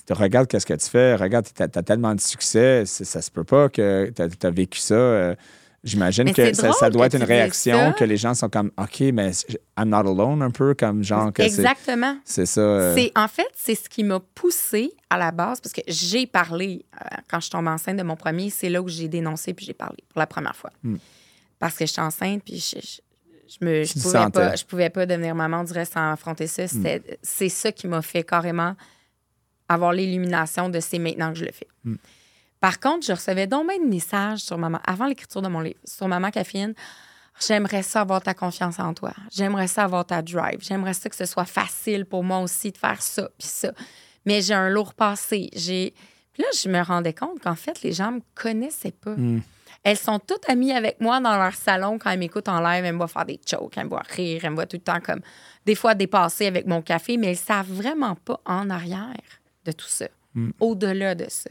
Speaker 1: Regarde qu'est-ce que tu fais, regarde, tu as, tellement de succès, ça se peut pas que tu as, vécu ça. euh, J'imagine que ça, doit
Speaker 2: que
Speaker 1: être une réaction que les gens sont comme OK, mais I'm not alone un peu, comme genre que
Speaker 2: Exactement.
Speaker 1: c'est ça. euh,
Speaker 2: C'est en fait c'est ce qui m'a poussée à la base parce que j'ai parlé euh, quand je tombe enceinte de mon premier, c'est là où j'ai dénoncé puis j'ai parlé pour la première fois.
Speaker 1: Mm.
Speaker 2: Parce que je suis enceinte puis je- je- je me pouvais pas je pouvais pas devenir maman du reste sans affronter ça C'était- c'est ça qui m'a fait carrément avoir l'illumination de c'est maintenant que je le fais par contre je recevais donc bien de messages sur maman avant l'écriture de mon livre sur maman caféine j'aimerais ça avoir ta confiance en toi. J'aimerais ça avoir ta drive. J'aimerais ça que ce soit facile pour moi aussi de faire ça puis ça. Mais j'ai un lourd passé. J'ai là je me rendais compte qu'en fait les gens me connaissaient pas. Elles sont toutes amies avec moi dans leur salon quand elles m'écoutent en live. Elles me voient faire des jokes, elles me voient rire, elles me voient tout le temps comme des fois dépasser avec mon café, mais elles savent vraiment pas en arrière de tout ça, au-delà de ça.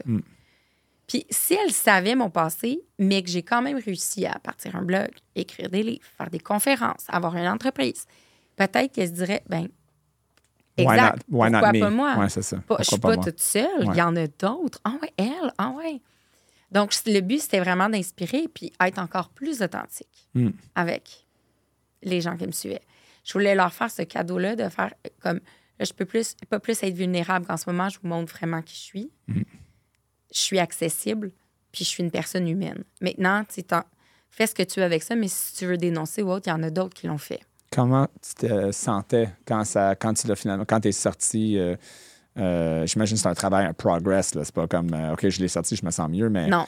Speaker 2: Puis si elles savaient mon passé, mais que j'ai quand même réussi à partir un blog, écrire des livres, faire des conférences, avoir une entreprise, peut-être qu'elles se diraient, ben
Speaker 1: Why
Speaker 2: exact,
Speaker 1: not- why not
Speaker 2: pourquoi
Speaker 1: me?
Speaker 2: pas moi?
Speaker 1: Ouais, c'est ça.
Speaker 2: Pas- je suis pas, toute seule, il
Speaker 1: Ouais.
Speaker 2: y en a d'autres. Ah ouais, elle, ah ouais. Donc, le but, c'était vraiment d'inspirer puis être encore plus authentique
Speaker 1: Mm.
Speaker 2: avec les gens qui me suivaient. Je voulais leur faire ce cadeau-là de faire comme là, je peux plus, pas plus être vulnérable qu'en ce moment, je vous montre vraiment qui je suis.
Speaker 1: Mm.
Speaker 2: Je suis accessible, puis je suis une personne humaine. Maintenant, tu fais ce que tu veux avec ça, mais si tu veux dénoncer ou autre, il y en a d'autres qui l'ont fait.
Speaker 1: Comment tu te sentais quand, ça, quand tu l'as finalement, quand tu es sorti? euh, euh, J'imagine que c'est un travail, un progress. là. C'est pas comme, euh, OK, je l'ai sorti, je me sens mieux, mais
Speaker 2: Non.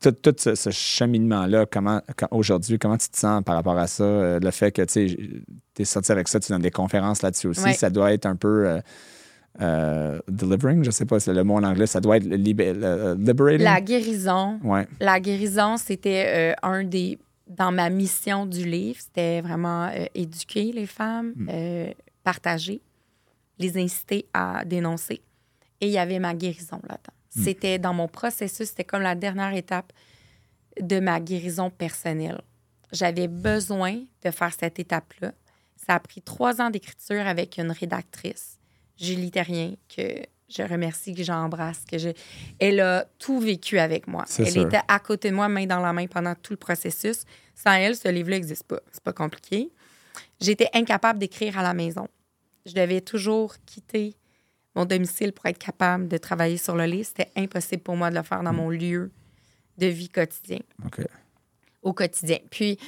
Speaker 1: tout, tout ce, ce cheminement-là, comment, aujourd'hui, comment tu te sens par rapport à ça? Le fait que tu es sorti avec ça, tu donnes des conférences là-dessus aussi,
Speaker 2: Ouais.
Speaker 1: ça doit être un peu euh, delivering, je sais pas, c'est le mot en anglais, ça doit être euh, liberating.
Speaker 2: La guérison,
Speaker 1: Ouais.
Speaker 2: La guérison, c'était euh, un des. Dans ma mission du livre, c'était vraiment euh, éduquer les femmes, euh, partager, les inciter à dénoncer. Et il y avait ma guérison là-dedans. C'était dans mon processus, c'était comme la dernière étape de ma guérison personnelle. J'avais besoin de faire cette étape-là. Ça a pris trois ans d'écriture avec une rédactrice, Julie Terrien, que je remercie, que j'embrasse, que je... Elle a tout vécu avec moi. Elle
Speaker 1: sûr.
Speaker 2: était à côté de moi, main dans la main, pendant tout le processus. Sans elle, ce livre-là n'existe pas. C'est pas compliqué. J'étais incapable d'écrire à la maison. Je devais toujours quitter mon domicile pour être capable de travailler sur le livre. C'était impossible pour moi de le faire dans mon lieu de vie quotidien au quotidien. Puis,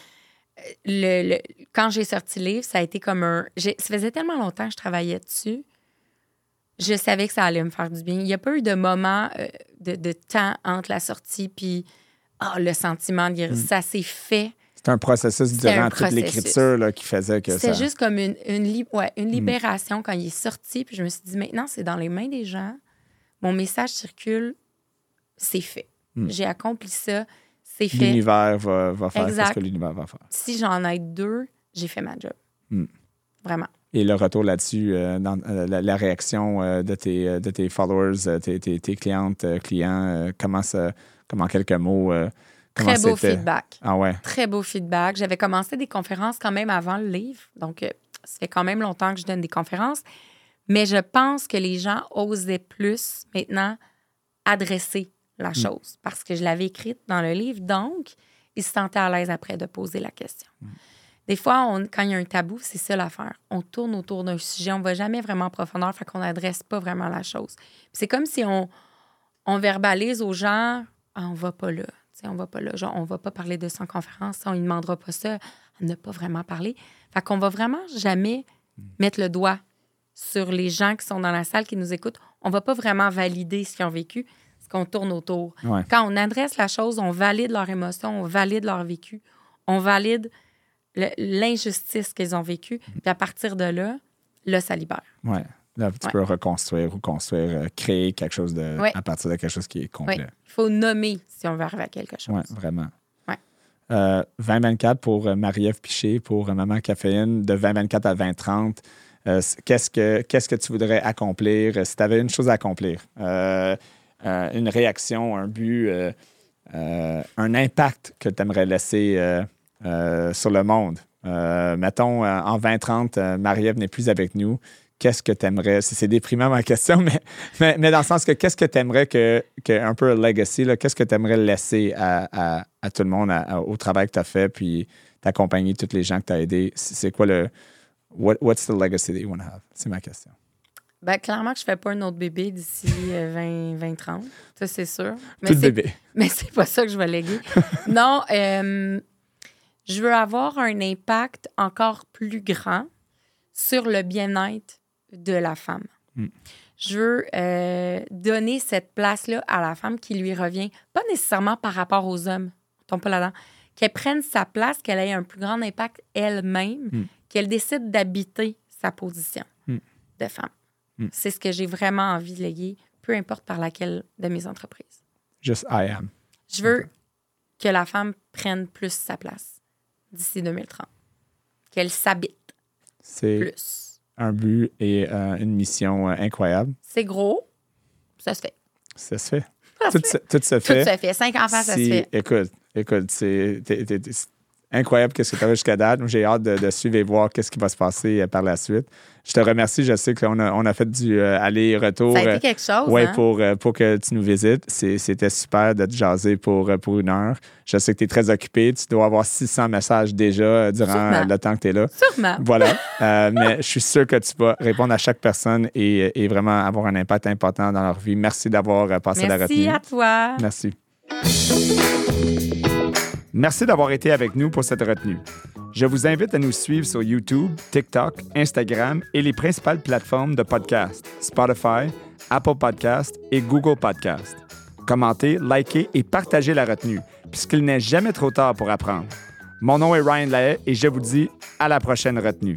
Speaker 2: euh, le, le- quand j'ai sorti le livre, ça a été comme un. Ça faisait tellement longtemps que je travaillais dessus. Je savais que ça allait me faire du bien. Il n'y a pas eu de moment euh, de, de temps entre la sortie puis ah, le sentiment de guérison. Ça s'est fait.
Speaker 1: C'est un processus durant
Speaker 2: un
Speaker 1: toute l'écriture là, qui faisait que ça.
Speaker 2: C'était juste comme une, une, li- ouais, une libération quand il est sorti. Puis je me suis dit, maintenant, c'est dans les mains des gens. Mon message circule. C'est fait. J'ai accompli ça. C'est fait.
Speaker 1: L'univers va, va faire
Speaker 2: Exact.
Speaker 1: ce que l'univers va faire.
Speaker 2: si j'en ai deux, j'ai fait ma job.
Speaker 1: Hmm.
Speaker 2: Vraiment.
Speaker 1: Et le retour là-dessus, euh, dans euh, la, la réaction euh, de, tes, de tes followers, tes, tes- tes clientes, clients, comment ça, comment en quelques mots, comment
Speaker 2: Très beau feedback.
Speaker 1: Ah ouais.
Speaker 2: Très beau feedback. J'avais commencé des conférences quand même avant le livre. Donc, ça fait quand même longtemps que je donne des conférences. Mais je pense que les gens osaient plus maintenant adresser la chose parce que je l'avais écrite dans le livre. Donc, ils se sentaient à l'aise après de poser la question.
Speaker 1: Hmm.
Speaker 2: Des fois, on- quand il y a un tabou, c'est ça l'affaire. On tourne autour d'un sujet, on ne va jamais vraiment en profondeur, fait qu'on n'adresse pas vraiment la chose. C'est comme si on, on verbalise aux gens, ah, on va pas là. Tu sais, on va pas là. Genre, on va pas parler de ça en conférence. On ne demandera pas ça. On n'a pas vraiment parlé. Fait qu'on va vraiment jamais mettre le doigt sur les gens qui sont dans la salle, qui nous écoutent. On va pas vraiment valider ce qu'ils ont vécu, ce qu'on tourne autour.
Speaker 1: Ouais.
Speaker 2: Quand on adresse la chose, on valide leur émotion, on valide leur vécu, on valide l'injustice qu'ils ont vécue. Puis à partir de là, là, ça libère.
Speaker 1: Ouais. Là, tu
Speaker 2: Ouais.
Speaker 1: peux reconstruire ou construire, euh, créer quelque chose de,
Speaker 2: Ouais.
Speaker 1: à partir de quelque chose qui est
Speaker 2: Oui.
Speaker 1: complet.
Speaker 2: Il faut nommer si on veut arriver à quelque chose.
Speaker 1: Oui, vraiment. Euh, 2024 pour euh, Marie-Ève Piché, pour euh, Maman Caféine, de 2024 à 2030. Euh, qu'est-ce, que, qu'est-ce que tu voudrais accomplir si tu avais une chose à accomplir? Euh, une réaction, un but, un impact que tu aimerais laisser sur le monde. Euh, mettons, euh, en 2030, euh, Marie-Ève n'est plus avec nous. Qu'est-ce que tu aimerais? C'est, déprimant ma question, mais, mais, mais dans le sens que qu'est-ce que tu aimerais que, que, un peu legacy, qu'est-ce que tu aimerais laisser à, à- à tout le monde, à- au travail que tu as fait, puis t'accompagner tous les gens que tu as aidés? C'est quoi le. What, what's the legacy that you want to have? C'est ma question.
Speaker 2: Ben, clairement que je ne fais pas un autre bébé d'ici euh, 20, 20, 30. Ça, c'est sûr. Mais
Speaker 1: Tout bébé.
Speaker 2: Mais c'est pas ça que je vais léguer. non, euh, Je veux avoir un impact encore plus grand sur le bien-être de la femme.
Speaker 1: Mm.
Speaker 2: Je veux euh, donner cette place-là à la femme qui lui revient, pas nécessairement par rapport aux hommes, on tombe pas là-dedans, qu'elle prenne sa place, qu'elle ait un plus grand impact elle-même,
Speaker 1: Mm.
Speaker 2: qu'elle décide d'habiter sa position
Speaker 1: Mm.
Speaker 2: de femme.
Speaker 1: Mm.
Speaker 2: C'est ce que j'ai vraiment envie de léguer, peu importe par laquelle de mes entreprises.
Speaker 1: Just I am.
Speaker 2: Je veux que la femme prenne plus sa place d'ici 2030. Qu'elle s'habite
Speaker 1: C'est
Speaker 2: plus.
Speaker 1: un but et euh, une mission euh, incroyable.
Speaker 2: C'est gros, ça se fait.
Speaker 1: Ça se fait.
Speaker 2: Ça se
Speaker 1: Tout,
Speaker 2: fait.
Speaker 1: se, tout se
Speaker 2: Tout
Speaker 1: fait.
Speaker 2: se fait. Cinq enfants, ça se fait.
Speaker 1: Écoute, écoute, c'est incroyable qu'est-ce que tu as jusqu'à date. J'ai hâte de, de suivre et voir qu'est-ce qui va se passer euh, par la suite. Je te remercie. Je sais qu'on a, on a fait du euh, aller-retour.
Speaker 2: Ça a
Speaker 1: euh,
Speaker 2: été quelque chose.
Speaker 1: Ouais,
Speaker 2: hein?
Speaker 1: pour, euh, pour que tu nous visites. C'était super de te jaser pour, euh, pour une heure. Je sais que tu es très occupé. Tu dois avoir 600 messages déjà euh, durant
Speaker 2: Sûrement.
Speaker 1: euh, le temps que tu es là.
Speaker 2: Sûrement.
Speaker 1: Voilà. Euh, mais je suis sûr que tu vas répondre à chaque personne et, et vraiment avoir un impact important dans leur vie. Merci d'avoir euh, passé la
Speaker 2: Merci
Speaker 1: retenue.
Speaker 2: à toi.
Speaker 1: Merci. Merci d'avoir été avec nous pour cette retenue. Je vous invite à nous suivre sur YouTube, TikTok, Instagram et les principales plateformes de podcast, Spotify, Apple Podcast et Google Podcast. Commentez, likez et partagez la retenue, puisqu'il n'est jamais trop tard pour apprendre. Mon nom est Ryan Lahaye et je vous dis à la prochaine retenue.